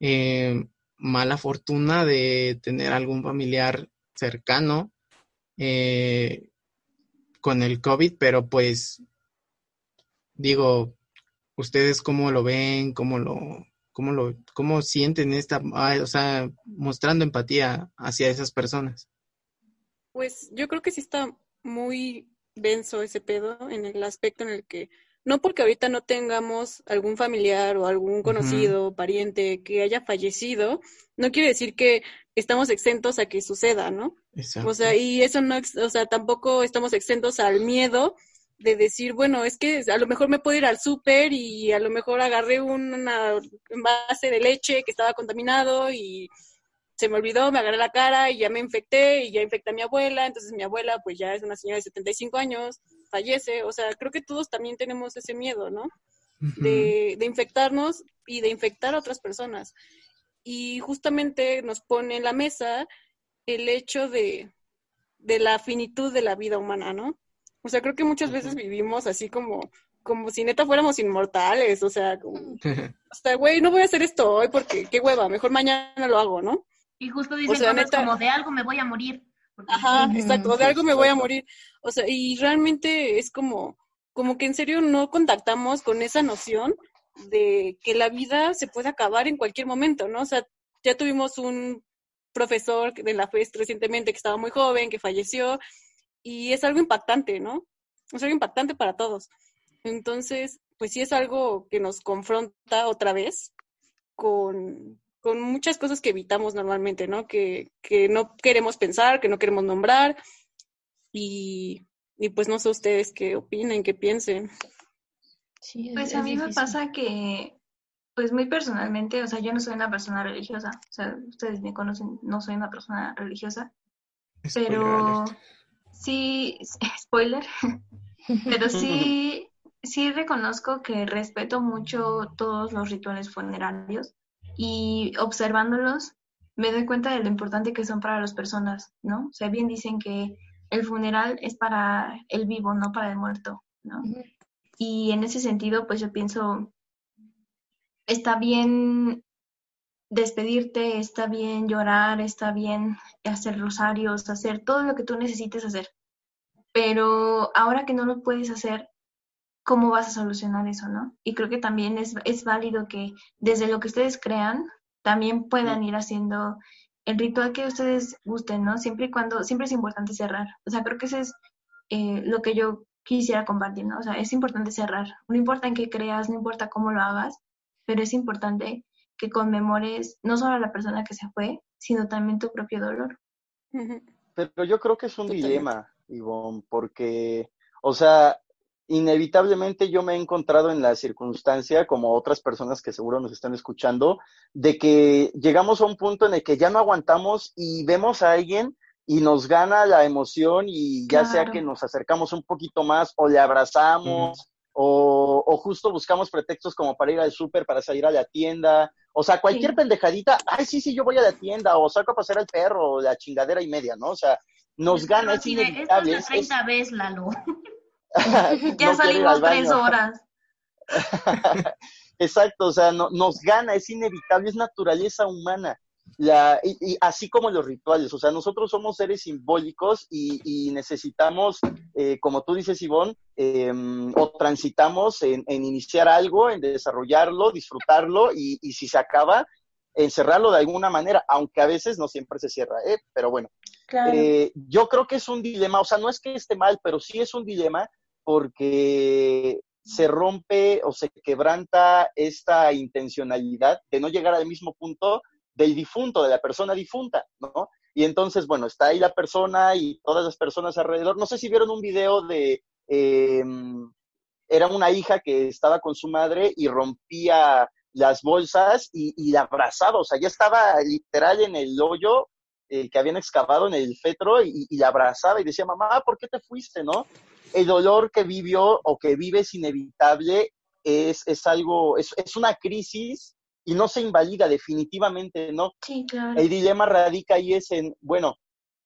eh, mala fortuna de tener algún familiar cercano eh, con el COVID, pero pues digo, ustedes cómo lo ven, cómo lo, cómo lo, cómo sienten esta, o sea, mostrando empatía hacia esas personas. Pues yo creo que sí está muy denso ese pedo en el aspecto en el que no porque ahorita no tengamos algún familiar o algún conocido, pariente que haya fallecido, no quiere decir que estamos exentos a que suceda, ¿no? Exacto. O sea, y eso no, o sea, tampoco estamos exentos al miedo de decir, bueno, es que a lo mejor me puedo ir al súper y a lo mejor agarré un- una envase de leche que estaba contaminado y se me olvidó, me agarré la cara y ya me infecté y ya infecté a mi abuela, entonces mi abuela pues ya es una señora de 75 años, fallece, o sea, creo que todos también tenemos ese miedo, ¿no? de, de infectarnos y de infectar a otras personas. Y justamente nos pone en la mesa el hecho de, de la finitud de la vida humana, ¿no? O sea, creo que muchas veces vivimos así como, como si neta fuéramos inmortales, o sea, como, <laughs> hasta, güey, no voy a hacer esto hoy porque qué hueva, mejor mañana lo hago, ¿no? Y justo dicen sea, cosas neta- como de algo me voy a morir. Porque- Ajá, exacto, de algo me voy a morir. O sea, y realmente es como, como que en serio no contactamos con esa noción de que la vida se puede acabar en cualquier momento, ¿no? O sea, ya tuvimos un profesor de la FES recientemente que estaba muy joven, que falleció, y es algo impactante, ¿no? Es algo impactante para todos. Entonces, pues sí es algo que nos confronta otra vez con, con muchas cosas que evitamos normalmente, ¿no? Que, que no queremos pensar, que no queremos nombrar. Y, y pues no sé ustedes qué opinen, qué piensen. Sí, es- Pues es a mí me pasa que, pues muy personalmente, o sea, yo no soy una persona religiosa, o sea, ustedes me conocen, no soy una persona religiosa, Spoiler pero alert. sí, <laughs> spoiler, pero sí, <laughs> sí reconozco que respeto mucho todos los rituales funerarios y observándolos me doy cuenta de lo importante que son para las personas, ¿no? O sea, bien dicen que el funeral es para el vivo, no para el muerto, ¿no? Y en ese sentido, pues yo pienso, está bien despedirte, está bien llorar, está bien hacer rosarios, hacer todo lo que tú necesites hacer. Pero ahora que no lo puedes hacer, ¿cómo vas a solucionar eso, no? Y creo que también es, es válido que desde lo que ustedes crean, también puedan ir haciendo el ritual que ustedes gusten, ¿no? Siempre y cuando, siempre es importante cerrar. O sea, creo que eso es eh, lo que yo quisiera compartir, ¿no? O sea, es importante cerrar. No importa en qué creas, no importa cómo lo hagas, pero es importante que conmemores no solo a la persona que se fue, sino también tu propio dolor. Pero yo creo que es un Totalmente. dilema, Ivonne, porque, o sea, inevitablemente yo me he encontrado en la circunstancia, como otras personas que seguro nos están escuchando, de que llegamos a un punto en el que ya no aguantamos y vemos a alguien y nos gana la emoción y ya sea que nos acercamos un poquito más o le abrazamos o, o justo buscamos pretextos como para ir al súper, para salir a la tienda, o sea, cualquier Sí. pendejadita, ay, sí, sí, yo voy a la tienda o saco a pasear al perro o la chingadera y media, ¿no? O sea, nos El gana, es es la es- 30 vez, Lalo. <laughs> <laughs> Ya no salimos tres horas. <laughs> Exacto, o sea, no- nos gana, es inevitable, es naturaleza humana. La, y, y así como los rituales, o sea, nosotros somos seres simbólicos y, y necesitamos, eh, como tú dices, Ivonne, eh, o transitamos en, en iniciar algo, en desarrollarlo, disfrutarlo y, y si se acaba, encerrarlo de alguna manera, aunque a veces no siempre se cierra, ¿eh? pero bueno. Claro. Eh, yo creo que es un dilema, o sea, no es que esté mal, pero sí es un dilema porque se rompe o se quebranta esta intencionalidad de no llegar al mismo punto del difunto, de la persona difunta, ¿no? Y entonces, bueno, está ahí la persona y todas las personas alrededor. No sé si vieron un video de, eh, era una hija que estaba con su madre y rompía las bolsas y, la abrazaba, o sea, ya estaba literal en el hoyo eh, que habían excavado en el fetro y la abrazaba y decía, mamá, ¿por qué te fuiste, no? El dolor que vivió o que vive es inevitable, es, es algo, es, es una crisis y no se invalida definitivamente, ¿no? Sí, claro. El dilema radica ahí es en, bueno,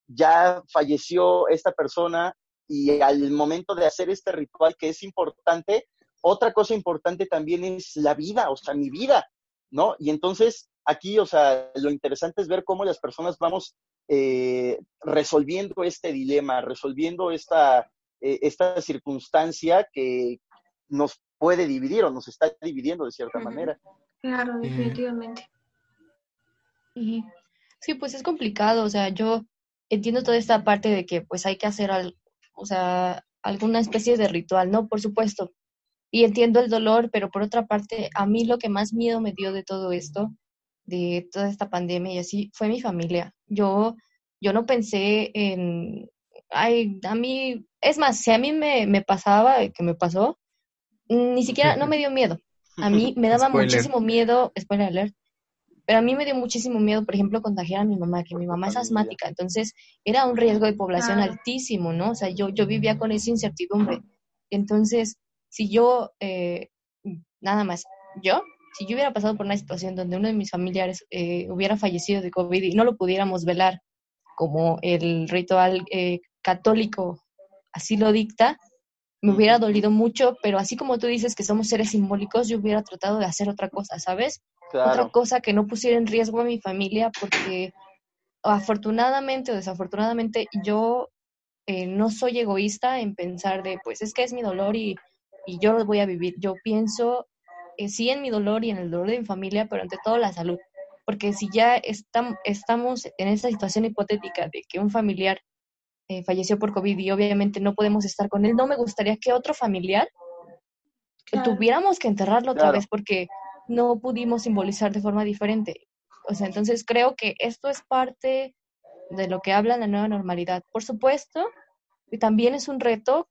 ya falleció esta persona y al momento de hacer este ritual que es importante, otra cosa importante también es la vida, o sea, mi vida, ¿no? Y entonces aquí, o sea, lo interesante es ver cómo las personas vamos eh, resolviendo este dilema, resolviendo esta, eh, esta circunstancia que nos puede dividir o nos está dividiendo de cierta manera. Claro, definitivamente. Sí, pues es complicado, o sea, yo entiendo toda esta parte de que pues hay que hacer al, o sea, alguna especie de ritual, ¿no? Por supuesto. Y entiendo el dolor, pero por otra parte, a mí lo que más miedo me dio de todo esto, de toda esta pandemia y así, fue mi familia. Yo, yo no pensé en, ay, a mí, es más, si a mí me, me pasaba, que me pasó, ni siquiera, no me dio miedo. A mí <laughs> me daba Spoiler. muchísimo miedo, spoiler alert, pero a mí me dio muchísimo miedo, por ejemplo, contagiar a mi mamá, que mi mamá es asmática, entonces era un riesgo de población altísimo, ¿no? O sea, yo, yo vivía con esa incertidumbre. Entonces, si yo, eh, nada más, yo, si yo hubiera pasado por una situación donde uno de mis familiares eh, hubiera fallecido de COVID y no lo pudiéramos velar como el ritual eh, católico así lo dicta, me hubiera dolido mucho, pero así como tú dices que somos seres simbólicos, yo hubiera tratado de hacer otra cosa, ¿sabes? otra cosa que no pusiera en riesgo a mi familia porque afortunadamente o desafortunadamente yo eh, no soy egoísta en pensar de pues es que es mi dolor y, y yo lo voy a vivir. Yo pienso eh, sí en mi dolor y en el dolor de mi familia, pero ante todo la salud. Porque si ya estam- estamos en esta situación hipotética de que un familiar eh, falleció por COVID y obviamente no podemos estar con él, no me gustaría que otro familiar Claro. tuviéramos que enterrarlo otra vez porque no pudimos simbolizar de forma diferente. O sea, entonces creo que esto es parte de lo que habla la nueva normalidad. Por supuesto, y también es un reto,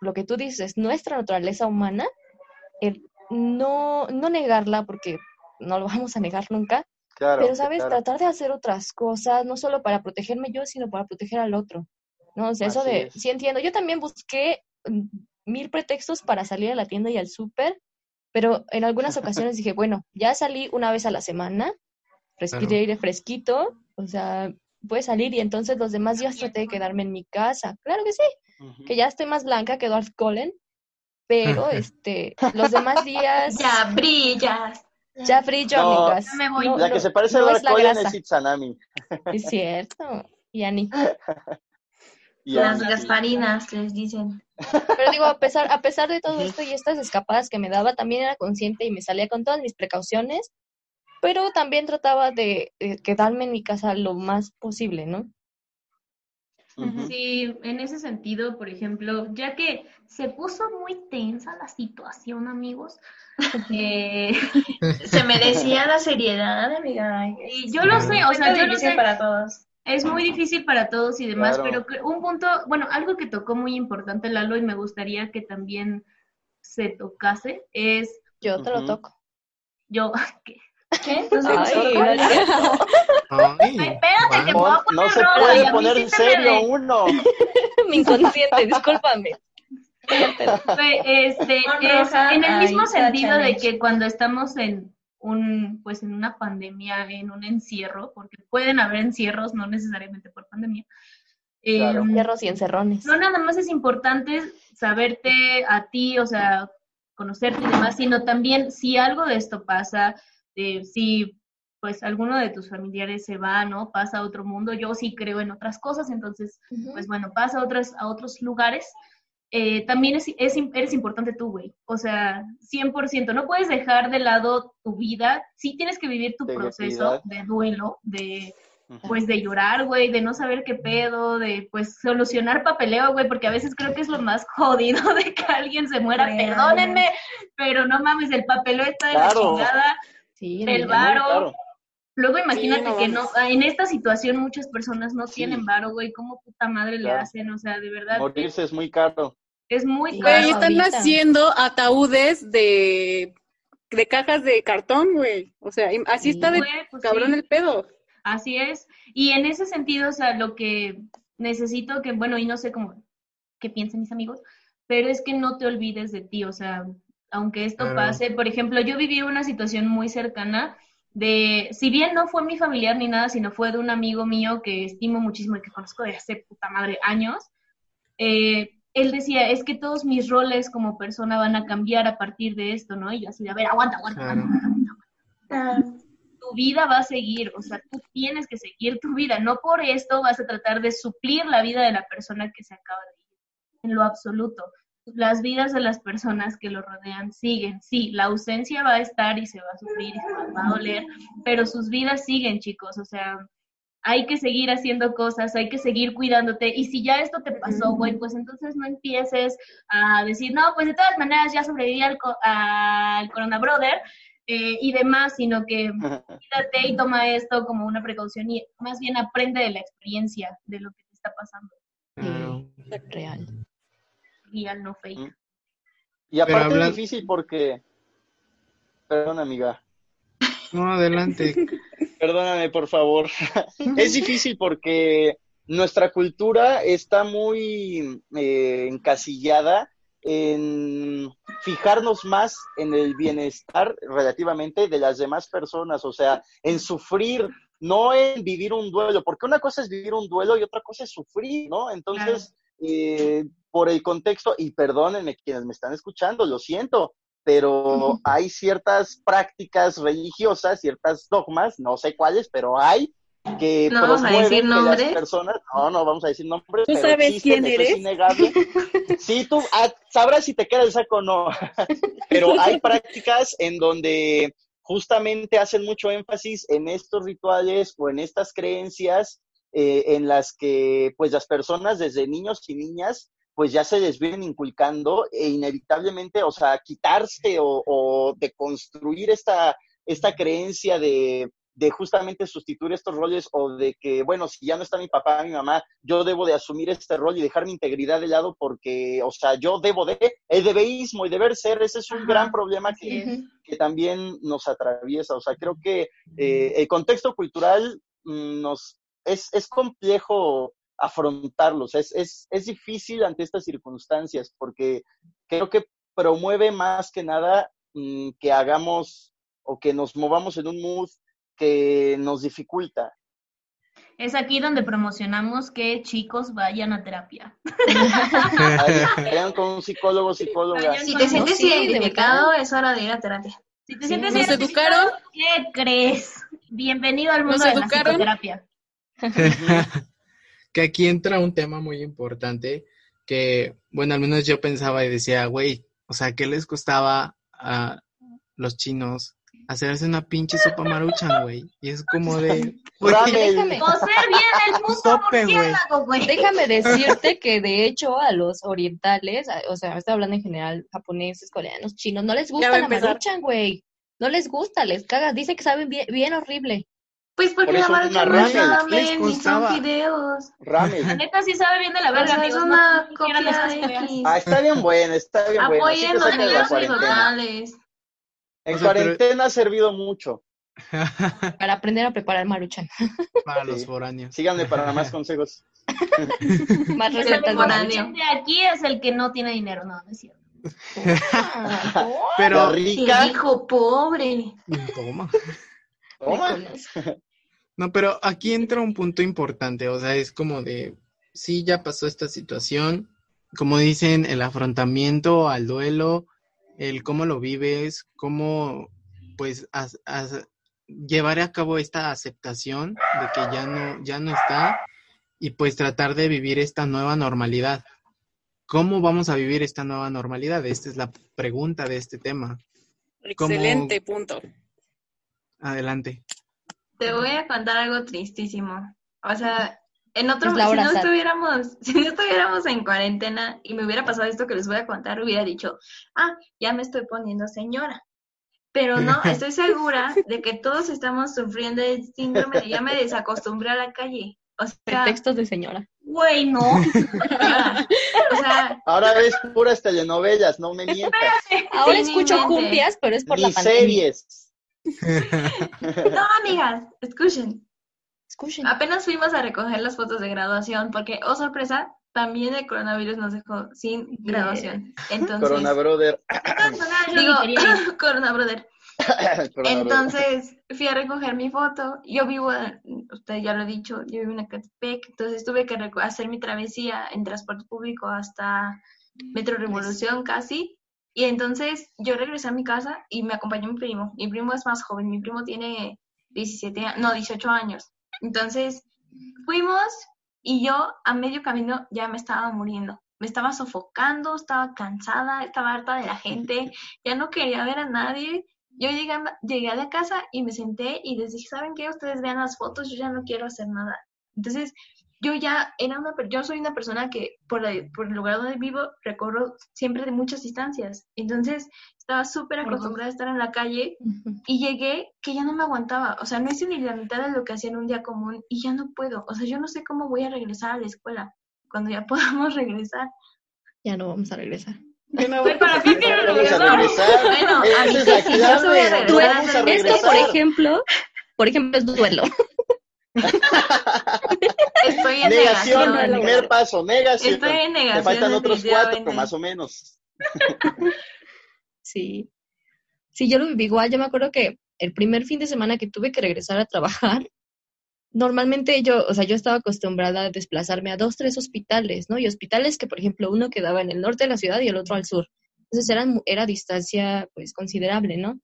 lo que tú dices, nuestra naturaleza humana, el no, no negarla, porque no lo <laughs> vamos a negar nunca, claro. pero, ¿sabes? claro. Tratar de hacer otras cosas, no solo para protegerme yo, sino para proteger al otro. ¿No? O sea, eso de, es. sí entiendo. Yo también busqué mm, mil pretextos para salir a la tienda y al súper, pero en algunas <laughs> ocasiones dije, bueno, ya salí una vez a la semana, respiré Claro. aire fresquito, o sea, puede salir y entonces los demás días traté de quedarme en mi casa. Claro que sí, que ya estoy más blanca que Darth Cullen, pero <laughs> este, los demás días <laughs> Ya brillas. ya brillo, No, amigas. me voy. No, La no, que se parece no a Colin grasa. es Itsanami. Es cierto, Yani. Y Las gasparinas les dicen. Pero digo, a pesar, a pesar de todo esto y estas escapadas que me daba, también era consciente y me salía con todas mis precauciones, pero también trataba de, eh, quedarme en mi casa lo más posible, ¿no? Sí, en ese sentido, por ejemplo, ya que se puso muy tensa la situación, amigos, eh, <laughs> Se merecía la seriedad, amiga. y yo lo sé, o sea, yo lo sé, para todos. Es muy difícil para todos y demás, Claro. pero que- un punto, bueno, algo que tocó muy importante Lalo y me gustaría que también se tocase es Yo te lo Ujú. toco. yo, <laughs> ¿qué? ¿Qué? No sé Ay, qué. Ay, Espérate, que me voy a guau. No, poner no se roja, y puede a mí poner en me serio uno. <laughs> Mi inconsciente, discúlpame. Este, es en el mismo está sentido de que cuando estamos en un, pues en una pandemia, en un encierro, porque pueden haber encierros, no necesariamente por pandemia. eh, Claro. Cierros y encerrones. no nada más es importante saberte a ti, o sea, conocerte y demás, sino también si algo de esto pasa, eh, si pues alguno de tus familiares se va, ¿no? Pasa a otro mundo, yo sí creo en otras cosas, entonces pues bueno, pasa a otros, a otros lugares, eh, también es, es, eres importante tú, güey. O sea, 100%. No puedes dejar de lado tu vida. Sí tienes que vivir tu De proceso de duelo, de pues de llorar, güey, de no saber qué pedo, de pues solucionar papeleo, güey, porque a veces creo que es lo más <laughs> jodido de que alguien se muera, Real. perdónenme, pero no mames, el papeleo está de la chingada, Sí, el varo. Claro. Luego imagínate no que no, en esta situación muchas personas no Sí. tienen varo, güey, ¿cómo puta madre le Claro. hacen? O sea, de verdad, Morirse es muy caro. es muy Sí. caro. Güey, están ahorita. haciendo ataúdes de, de cajas de cartón, güey. O sea, así Sí, está de Güey, pues cabrón sí. el pedo. Así es. Y en ese sentido, o sea, lo que necesito que, bueno, y no sé cómo qué piensen mis amigos, pero es que no te olvides de ti, o sea, aunque esto Claro. pase, por ejemplo, yo viví una situación muy cercana de, si bien no fue mi familiar ni nada, sino fue de un amigo mío que estimo muchísimo y que conozco de hace puta madre años, eh, él decía, es que todos mis roles como persona van a cambiar a partir de esto, ¿no? Y yo así de, a ver, aguanta, aguanta, Claro. aguanta, aguanta, aguanta tu vida va a seguir, o sea, tú tienes que seguir tu vida, no por esto vas a tratar de suplir la vida de la persona que se acaba de ir, en lo absoluto. Las vidas de las personas que lo rodean siguen, sí, la ausencia va a estar y se va a sufrir y se va a doler, pero sus vidas siguen, chicos, o sea, hay que seguir haciendo cosas, hay que seguir cuidándote, y si ya esto te pasó, güey, pues entonces no empieces a decir, no, pues de todas maneras ya sobreviví al, co- al Corona Brother, eh, y demás, sino que cuídate y toma esto como una precaución y más bien aprende de la experiencia de lo que te está pasando. Claro. real. Real, no fake. Y aparte hablan- es difícil porque... Perdón, amiga. No, adelante. <laughs> Perdóname, por favor. <laughs> es difícil porque nuestra cultura está muy eh, encasillada en fijarnos más en el bienestar relativamente de las demás personas, o sea, en sufrir, no en vivir un duelo, porque una cosa es vivir un duelo y otra cosa es sufrir, ¿no? Entonces, eh, por el contexto, y perdónenme quienes me están escuchando, lo siento, pero hay ciertas prácticas religiosas, ciertas dogmas, no sé cuáles, pero hay que ¿No vamos a decir que las nombres? personas, no, no vamos a decir nombres, ¿Tú pero sabes existen, quién eso eres? es innegable. <laughs> Sí, tú ah, sabrás si te queda el saco o no, <laughs> pero hay prácticas en donde justamente hacen mucho énfasis en estos rituales o en estas creencias eh, en las que pues las personas desde niños y niñas pues ya se les vienen inculcando e inevitablemente, o sea, quitarse o, o de construir esta, esta creencia de, de justamente sustituir estos roles o de que, bueno, si ya no está mi papá, mi mamá, yo debo de asumir este rol y dejar mi integridad de lado porque, o sea, yo debo de, el debeísmo y deber ser, ese es un Ajá, gran problema que, que también nos atraviesa. O sea, creo que eh, el contexto cultural mm, nos es, es complejo afrontarlos, es, es, es difícil ante estas circunstancias porque creo que promueve más que nada mm, que hagamos o que nos movamos en un mood que nos dificulta. Es aquí donde promocionamos que chicos vayan a terapia. <laughs> Vayan con un psicólogo, psicóloga. Si te sientes sí, identificado, es hora de ir a terapia. Si te sientes ¿Nos educaron? ¿Qué crees? Bienvenido al mundo ¿Nos de la psicoterapia. <laughs> que aquí entra un tema muy importante que, bueno, al menos yo pensaba y decía, güey, o sea, ¿qué les costaba a los chinos hacerse una pinche sopa maruchan, güey? Y es como de, güey. Déjame, Coser bien el <laughs> mundo Sope, güey. murciélago, güey. déjame decirte que de hecho a los orientales, a- o sea, estoy hablando en general, japoneses, coreanos, chinos, no les gusta la maruchan, güey. No les gusta, les caga. Dice que saben bien, bien horrible. Pues porque Por la eso una no Les ni son fideos. La Ramen. <laughs> neta sí sabe bien de la O verga, es una no copia. X. Ah, está bien buena, está bien buena. Apoyen los de la cuarentena. locales. En O sea, pero- cuarentena ha servido mucho. <laughs> Para aprender a preparar maruchan. para los foráneos. Síganme para <laughs> más consejos. Más recetas de maruchan. De aquí es el que no tiene dinero, no, no es cierto. Pero, La rica. Hijo pobre. toma. Toma. No, pero aquí entra un punto importante, o sea, es como de, sí, ya pasó esta situación, como dicen, el afrontamiento al duelo, el cómo lo vives, cómo, pues, as- as- llevar a cabo esta aceptación de que ya no, ya no está y pues tratar de vivir esta nueva normalidad. ¿Cómo vamos a vivir esta nueva normalidad? Esta es la pregunta de este tema. Excelente punto. Adelante. Te voy a contar algo tristísimo. O sea, en otro, Es la si no sad. estuviéramos, <laughs> si no estuviéramos en cuarentena y me hubiera pasado esto que les voy a contar, hubiera dicho, ah, ya me estoy poniendo señora. Pero no, <laughs> estoy segura de que todos estamos sufriendo el síndrome de ya me desacostumbré a la calle. O sea, Pretextos de señora. Güey, no. <laughs> o sea, Ahora ves puras telenovelas, no me mientas. Ahora escucho cumbias, pero es por la Ni pandemia. series. <laughs> no, amigas, escuchen. Escuchen. Apenas fuimos a recoger las fotos de graduación porque, oh sorpresa, también el coronavirus nos dejó sin graduación. <laughs> Entonces, Corona Brother. <laughs> Digo. Corona Brother. Entonces fui a recoger mi foto. Yo vivo, usted ya lo ha dicho, yo vivo en Ecatepec, entonces tuve que hacer mi travesía en transporte público hasta Metro Revolución casi. Y entonces yo regresé a mi casa y me acompañó mi primo. Mi primo es más joven, mi primo tiene 17, a- no, 18 años. Entonces fuimos y yo a medio camino ya me estaba muriendo. Me estaba sofocando, estaba cansada, estaba harta de la gente, ya no quería ver a nadie. Yo llegué llegué a la casa y me senté y les dije, ¿saben qué? Ustedes vean las fotos, yo ya no quiero hacer nada. Entonces, yo ya era una, per- yo soy una persona que por, la- por el lugar donde vivo recorro siempre de muchas distancias. Entonces, estaba súper acostumbrada a estar en la calle y llegué que ya no me aguantaba. O sea, no hice ni la mitad de lo que hacía en un día común y ya no puedo. O sea, yo no sé cómo voy a regresar a la escuela cuando ya <laughs> podamos regresar. Ya no vamos a regresar. Bueno, Güey, ¿para qué quiero Vamos a regresar? regresar. Bueno, a yo regresar. Esto, por ejemplo, por ejemplo, es duelo. <laughs> Estoy en Negación, negación. primer paso, negación. Estoy en Te negación. faltan otros cuatro, más o menos. <laughs> Sí. Sí, yo lo viví igual. Yo me acuerdo que el primer fin de semana que tuve que regresar a trabajar, normalmente yo, o sea, yo estaba acostumbrada a desplazarme a dos, tres hospitales, ¿no? Y hospitales que, por ejemplo, uno quedaba en el norte de la ciudad y el otro al sur. Entonces eran, era distancia, pues, considerable, ¿no?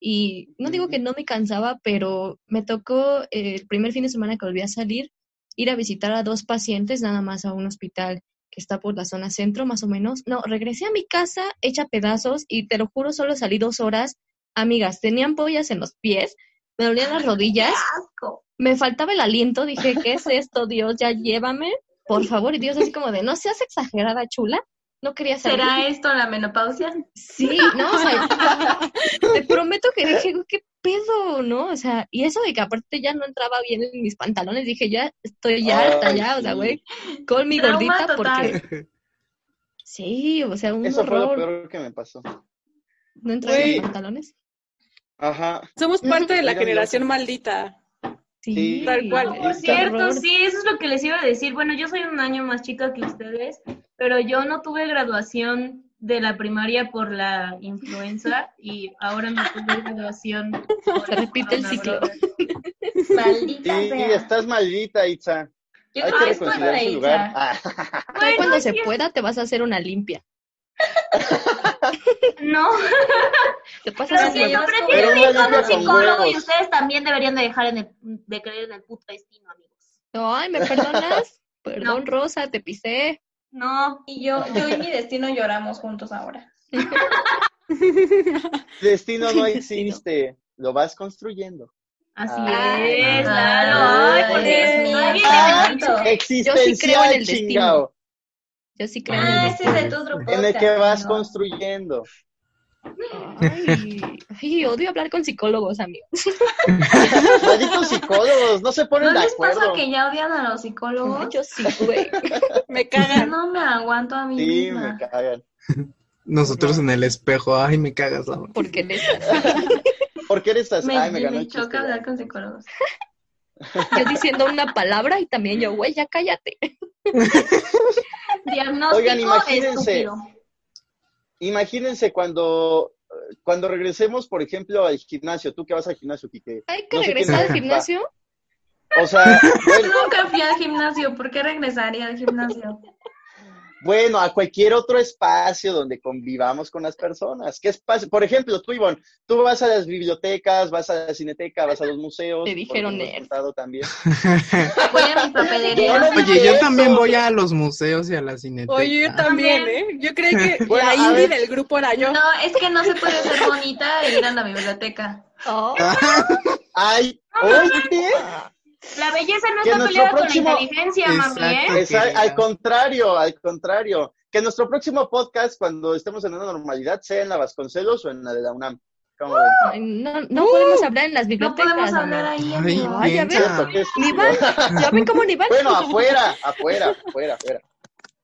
Y no digo que no me cansaba, pero me tocó eh, el primer fin de semana que volví a salir, ir a visitar a dos pacientes nada más a un hospital que está por la zona centro, más o menos. No, regresé a mi casa hecha pedazos y te lo juro, solo salí dos horas. Amigas, tenían pollas en los pies, me dolían las rodillas, me faltaba el aliento, dije, ¿qué es esto, Dios? Ya llévame, por favor. Y Dios así como de, no seas exagerada, chula. No quería salir. ¿Será esto la menopausia? Sí, no, o sea, <laughs> te prometo que dije, "Güey, ¿qué pedo, no? O sea, y eso de que aparte ya no entraba bien en mis pantalones, dije, ya estoy ya harta, Ay, ya, o sea, güey, con mi Trauma gordita total. porque... <laughs> Sí, o sea, un Eso fue lo horror. peor que me pasó. ¿No entraba en los pantalones? Ajá. somos parte de la Mira, generación maldita. Sí, Tal cual. Por cierto, horror. sí, eso es lo que les iba a decir. Bueno, yo soy un año más chica que ustedes, pero yo no tuve graduación de la primaria por la influenza y ahora me tuve graduación. Se repite el ciclo. <laughs> Sí, Maldita sea. estás maldita, Itza. Yo Hay no que reconsiderar su lugar. Ah, <laughs> cuando se pueda te vas a hacer una limpia. No, <laughs> Te pasas siento, yo prefiero Pero ir con un psicólogo y ustedes también deberían de dejar en el- de creer en el puto destino, amigos. Ay, ¿me perdonas? Perdón, Rosa, te pisé. No, Y yo, yo y mi destino lloramos juntos ahora. <laughs> Destino no existe. Lo vas construyendo. así Ah. es, Ah, claro. Ay, porque Dios mío. nadie Ah, me dicho. Existencial, en el destino. Yo sí creo en el Ah, destino. ese es de tu otro podcast. En el que vas construyendo. Ay, ay, odio hablar con psicólogos, amigos. Malditos psicólogos, no se ponen ¿No de les pasa que ya odian a los psicólogos? Yo sí, güey. <laughs> Me cagan. no me aguanto a mí Sí, misma. me cagan. Nosotros en el espejo, ay, me cagas les... ¿Por qué eres así? Me, Ay, me ganó me el chiste. choca hablar con psicólogos. yo diciendo una palabra y también yo, güey, ya cállate. <laughs> Diagnóstico Oigan, imagínense. estúpido. Imagínense cuando, cuando regresemos, por ejemplo, al gimnasio. Tú que vas al gimnasio, Quique. Hay que No regresar al gimnasio. O sea, bueno, <laughs> Nunca fui al gimnasio. ¿Por qué regresaría al gimnasio? Bueno, a cualquier otro espacio donde convivamos con las personas. ¿Qué espacio? Por ejemplo, tú, Ivonne, tú vas a las bibliotecas, vas a la cineteca, vas a los museos. Te dijeron contado también. <laughs> Voy a mis papelerías. No, no, Oye, yo Eso. también voy a los museos y a la cineteca. Oye, yo también, ¿eh? Yo creí que <laughs> Bueno, la indie ver. del grupo era yo. No, es que no se puede ser bonita e ir a la biblioteca. Oh, Ay, oye, La belleza no Que está peleada próximo- con la inteligencia, mami, ¿eh? Exacto. al, contrario, al contrario. Que nuestro próximo podcast, cuando estemos en una normalidad, sea en la Vasconcelos o en la de la UNAM. ¿Cómo ven? No, no podemos hablar en las No bibliotecas. podemos mamá. hablar ahí, Ay, amigo. Ay, ya qué Ni van. Ya ven cómo ni van. Bueno, afuera, afuera, afuera, afuera.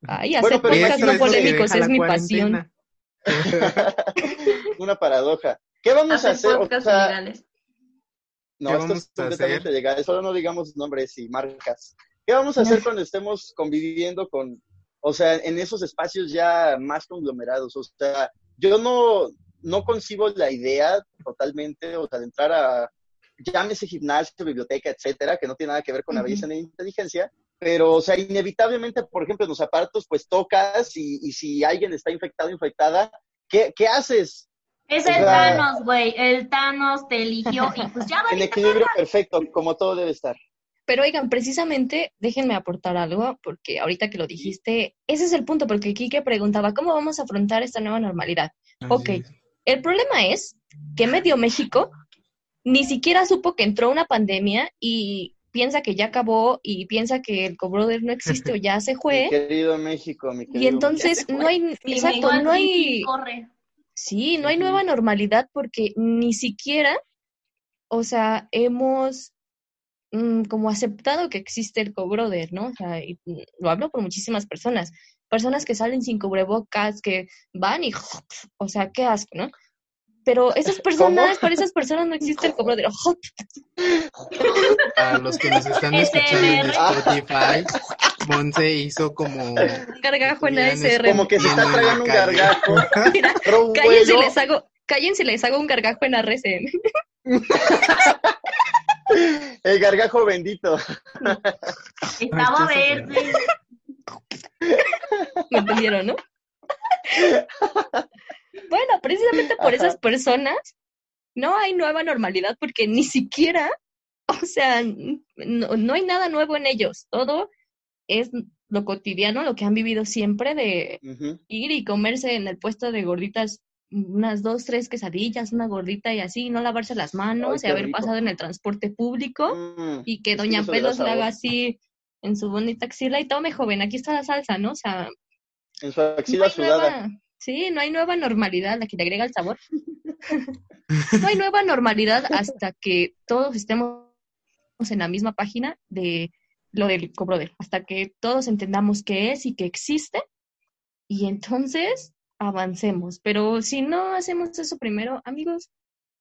Ay, Bueno, hacer podcasts Eso no polémicos es mi pasión. <laughs> Una paradoja. ¿Qué vamos a Hacer? O sea. No, ¿Qué esto es completamente hacer? legal. Solo no digamos nombres y marcas. ¿Qué vamos a hacer cuando estemos conviviendo con, o sea, en esos espacios ya más conglomerados? O sea, yo no, no concibo la idea totalmente, o sea, de entrar a, llámese gimnasio, biblioteca, etcétera, que no tiene nada que ver con la belleza ni la inteligencia, pero, o sea, inevitablemente, por ejemplo, en los aparatos, pues tocas y, y si alguien está infectado, infectada, ¿qué, qué haces? Es O el sea- Thanos, güey. El Thanos te eligió y pues ya En valiste equilibrio perfecto, como todo debe estar. Pero oigan, precisamente, déjenme aportar algo, porque ahorita que lo dijiste, ese es el punto, porque Kike preguntaba, ¿cómo vamos a afrontar esta nueva normalidad? Ok, el problema es que medio México ni siquiera supo que entró una pandemia y piensa que ya acabó y piensa que el cobrother no existe o ya se <laughs> Mi fue. querido México, mi querido Y entonces no hay, exacto, no hay, corre. Sí, no hay nueva normalidad porque ni siquiera, o sea, hemos mm, como aceptado que existe el cobrother, ¿no? O sea, y, lo hablo por muchísimas personas, personas que salen sin cubrebocas, que van y, o sea, qué asco, ¿no? Pero esas <laughs> personas, para esas personas no existe el cobrother. <laughs> A los que nos están escuchando en Spotify, <laughs> Monse hizo como Un gargajo en Estuvieran ASR. Como que se está la tragando un gargajo. <laughs> Mira, Pero cállense, les hago, cállense, les hago un gargajo en RCN. <laughs> el gargajo bendito. Estaba verde. ¿Me entendieron, no? Bueno, precisamente por esas personas no hay nueva normalidad porque ni siquiera, o sea, no, no hay nada nuevo en ellos. Todo es lo cotidiano, lo que han vivido siempre de ir y comerse en el puesto de gorditas unas dos, tres quesadillas, una gordita y así, no lavarse las manos Ay, y haber rico. pasado en el transporte público Mm, y que Doña Pelos le haga así en su bonita axila y tome, joven, aquí está la salsa, ¿no? O sea, En su no axila hay sudada. nueva, sí, no hay nueva normalidad, la que le agrega el sabor. <laughs> no hay nueva normalidad hasta que todos estemos en la misma página de lo del cobrodel, hasta que todos entendamos qué es y que existe y entonces avancemos. Pero si no hacemos eso primero, amigos,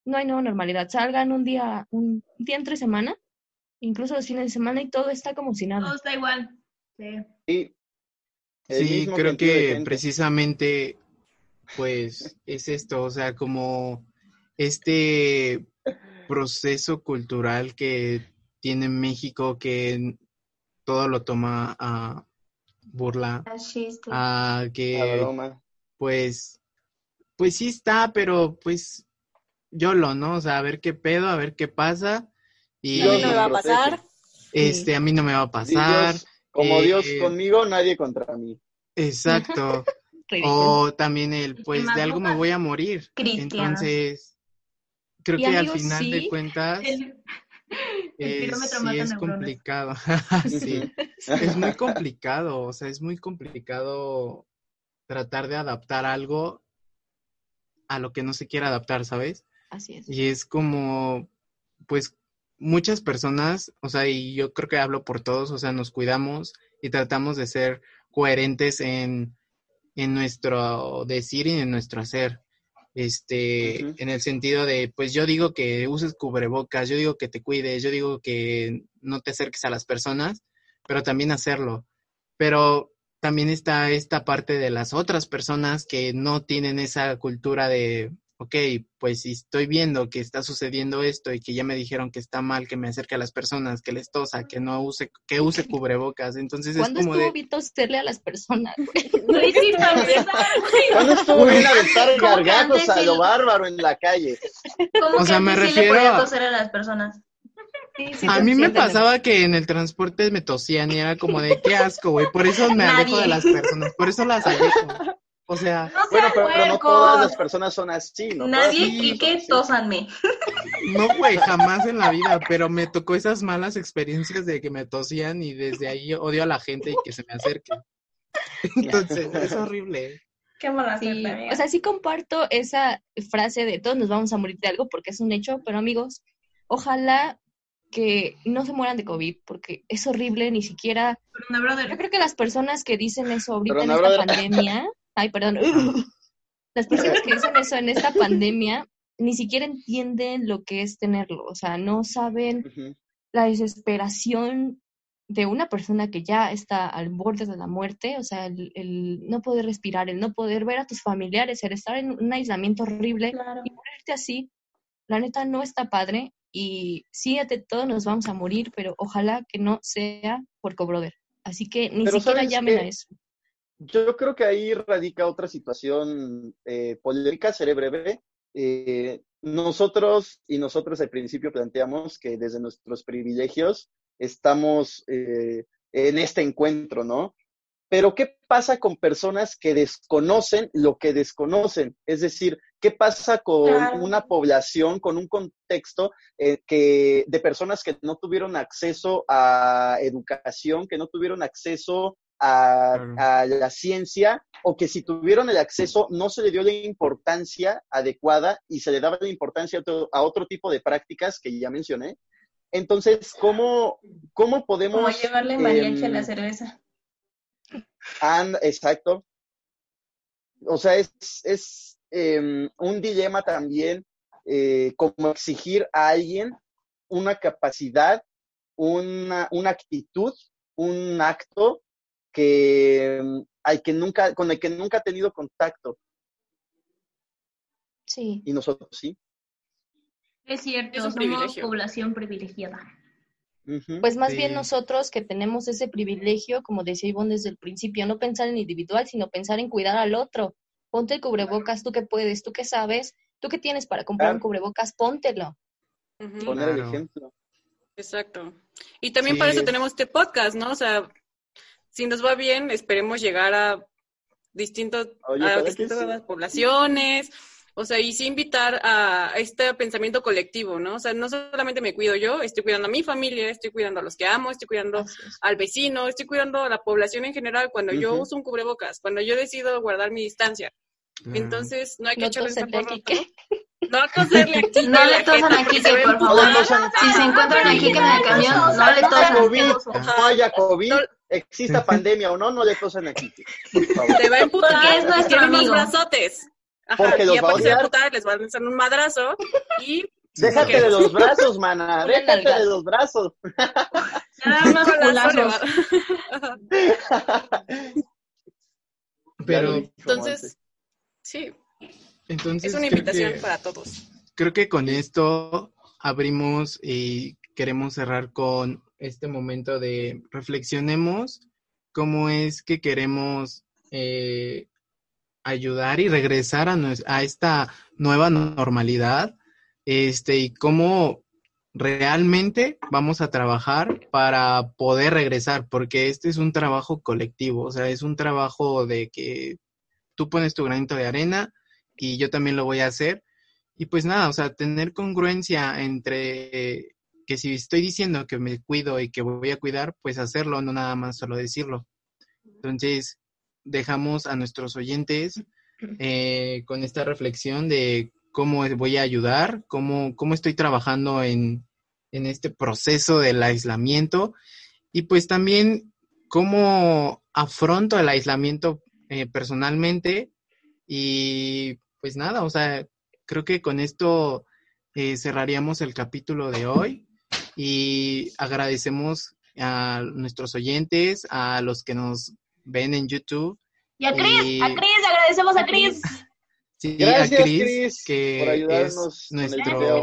no hay nueva normalidad. Salgan un día, un día entre semana, incluso los fines de semana y todo está como si nada. Todo está igual. Sí. Sí, Sí, creo que precisamente, pues, es esto, o sea, como este proceso cultural que tiene México que todo lo toma a burla, Así es. a que, broma. pues, pues sí está, pero pues, yo lo, ¿no? O sea, a ver qué pedo, a ver qué pasa. Y A mí no Dios me va a pasar. este, a mí no me va a pasar. Dios, como eh, Dios conmigo, nadie contra mí. Exacto. <laughs> O también el, pues de algo me voy a morir. Entonces, creo Y que al final de cuentas El, <laughs> el eh, kilómetro sí mata es neuronas. complicado. <laughs> <laughs> sí, es muy complicado. O sea, es muy complicado tratar de adaptar algo a lo que no se quiere adaptar, ¿sabes? Así es. Y es como, pues, muchas personas, o sea, y yo creo que hablo por todos, o sea, nos cuidamos y tratamos de ser coherentes en, en nuestro decir y en nuestro hacer. Este, en el sentido de, pues yo digo que uses cubrebocas, yo digo que te cuides, yo digo que no te acerques a las personas, pero también hacerlo. Pero también está esta parte de las otras personas que no tienen esa cultura de, ok, pues si estoy viendo que está sucediendo esto y que ya me dijeron que está mal que me acerque a las personas, que les tosa, que no use, que use cubrebocas, entonces es ¿Cuándo como estuvo de, bien toserle a las personas? <laughs> <laughs> Güey, sí, para empezar, güey. ¿Cuándo estuvo bien aventar ¿Cómo que gargajos a lo bárbaro en la calle? ¿Cómo O que sea, me refiero le podía a- toser a las personas? Sí, sí, a mí me pasaba que en el transporte me tosían y era como de, qué asco, güey, por eso me alejo de las personas, por eso las alejo. <laughs> O sea, No Bueno, pero, pero no todas las personas son así, ¿no? Nadie clique, tósanme. no, güey, jamás en la vida, pero me tocó esas malas experiencias de que me tosían y desde ahí odio a la gente y que se me acerque. <laughs> Entonces, es horrible. Qué mala Sí, o sea, sí comparto esa frase de todos nos vamos a morir de algo porque es un hecho, pero amigos, ojalá que no se mueran de COVID porque es horrible, ni siquiera... Yo creo que las personas que dicen eso ahorita en esta brother. pandemia, ay, perdón, <laughs> las personas que dicen eso en esta pandemia ni siquiera entienden lo que es tenerlo, o sea, no saben la desesperación de una persona que ya está al borde de la muerte, o sea, el, el no poder respirar, el no poder ver a tus familiares, el estar en un aislamiento horrible Claro. y morirte así, la neta no está padre y sí, todos nos vamos a morir, pero ojalá que no sea por cobrother. Así que ni Pero siquiera ¿sabes llamen a eso. Yo creo que ahí radica otra situación eh, polémica, seré breve. Eh, nosotros y nosotros al principio planteamos que desde nuestros privilegios estamos eh, en este encuentro, ¿no? Pero ¿qué pasa con personas que desconocen lo que desconocen? Es decir, ¿qué pasa con Claro. una población, con un contexto eh, que, de personas que no tuvieron acceso a educación, que no tuvieron acceso a, la ciencia, o que si tuvieron el acceso no se le dio la importancia adecuada y se le daba la importancia a otro, a otro tipo de prácticas que ya mencioné? Entonces, ¿cómo, cómo podemos... Como llevarle mariachi a em, la cerveza. And, exacto. O sea, es, es em, un dilema también eh, como exigir a alguien una capacidad, una, una actitud, un acto que, em, al que nunca, con el que nunca ha tenido contacto. Sí. Y nosotros sí. Es cierto, Es somos población privilegiada. Pues más Sí. bien nosotros que tenemos ese privilegio, como decía Ivonne desde el principio, no pensar en individual, sino pensar en cuidar al otro. Ponte el cubrebocas, tú que puedes, tú que sabes, tú que tienes para comprar un cubrebocas, póntelo. Poner el Claro. ejemplo. Exacto. Y también Sí, para eso es- tenemos este podcast, ¿no? O sea, si nos va bien, esperemos llegar a distintos, Oye, a distintas sí. poblaciones, o sea, y sí invitar a este pensamiento colectivo, ¿no? O sea, no solamente me cuido yo, estoy cuidando a mi familia, estoy cuidando a los que amo, estoy cuidando es. al vecino, estoy cuidando a la población en general cuando yo uso un cubrebocas, cuando yo decido guardar mi distancia. Claro. Entonces, no hay que No echarle esa porra. ¿no? Toserle aquí. No le tosan se ve por favor. No. Si se encuentran aquí que en el camión, no le tosan. COVID, haya COVID, No. Exista pandemia o no, no le tosen aquí. Por favor. Te va a emputar. Porque es nuestro tiene unos amigo. brazotes. Ajá, Porque y los va a aparte se va a odiar. les va a lanzar un madrazo y Déjate ¿Qué? de los brazos, mana, déjate de los brazos. Se culazos. va- Ajá. <laughs> Pero, Entonces, sí, entonces es una invitación que- para todos. creo que con esto abrimos y queremos cerrar con este momento de reflexionemos cómo es que queremos eh, ayudar y regresar a, nues- a esta nueva normalidad este, y cómo realmente vamos a trabajar para poder regresar, porque este es un trabajo colectivo, o sea, es un trabajo de que tú pones tu granito de arena y yo también lo voy a hacer. Y pues nada, o sea, tener congruencia entre que si estoy diciendo que me cuido y que voy a cuidar, pues hacerlo, no nada más solo decirlo. Entonces, dejamos a nuestros oyentes eh, con esta reflexión de cómo voy a ayudar, cómo, cómo estoy trabajando en, en este proceso del aislamiento y pues también cómo afronto el aislamiento eh, personalmente y pues nada, o sea, creo que con esto eh, cerraríamos el capítulo de hoy y agradecemos a nuestros oyentes, a los que nos ven en YouTube. Y a Cris, Y- a Cris, agradecemos a Cris. Sí, Gracias, a Chris, Chris, que por ayudarnos es nuestro video.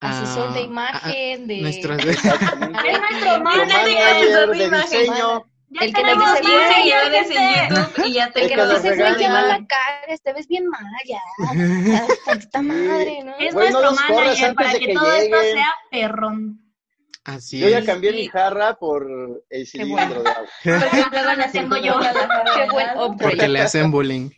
Asesor de ah, imagen, de... Exactamente. <laughs> <laughs> Es nuestro Tu manager, manager de de imagen. diseño. Ya El que nos tenemos dice, manager, "Güey, seguidores en gente". YouTube y ya <laughs> te El que nos dice, güey, qué mala cagas, te ves bien mal, ya. Tanta madre, ¿no? Es Güey, no nuestro los corras manager antes para de que, que todo esto lleguen. sea perrón. Así Yo ya cambié Sí. mi jarra por el cilindro de agua. Porque luego la tengo yo. Qué buen Porque le hacen bullying.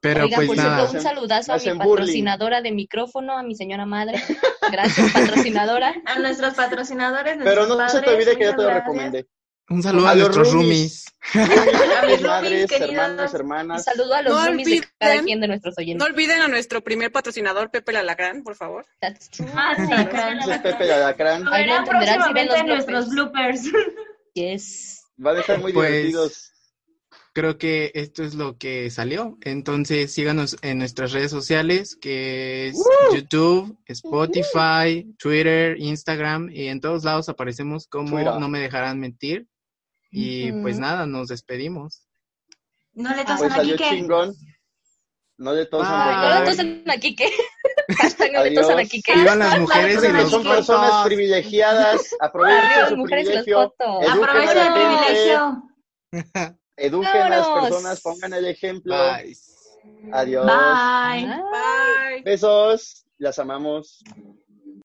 Pero Oigan, pues por nada. cierto, un saludazo a mi hacen bullying. patrocinadora de micrófono, a mi señora madre. Gracias, patrocinadora. <laughs> A nuestros patrocinadores. Pero nuestros no se te padres, olvide que yo te lo recomendé. Un saludo A a, los nuestros roomies. roomies. <laughs> A mis madres, hermanos, Un hermanas. saludo a los No roomies de cada olviden- quien de nuestros No oyentes. olviden a nuestro primer patrocinador, Pepe Lalacrán, por favor. That's true. Ah, sí, Pepe de Alacrán. Lo Ahí lo verán entenderán si ven los en nuestros bloopers. <laughs> Yes. Van a estar muy Pues, divertidos. Creo que esto es lo que salió. Entonces síganos en nuestras redes sociales, que es YouTube, Spotify, Twitter, Instagram, y en todos lados aparecemos como Twitter. No Me Dejarán Mentir. Y pues Ujú. nada, nos despedimos. No le Pues tosan a salió Quique. chingón. No le tosan Bye. No le tosen a Quique. <laughs> No le tosan a. Quique. Vivan las mujeres y los son personas fotos. privilegiadas. <laughs> Aprovechen su privilegio. a la el privilegio. <laughs> Eduquen a las personas, pongan el ejemplo. Bye. Adiós. Bye. Bye. Besos. Las amamos.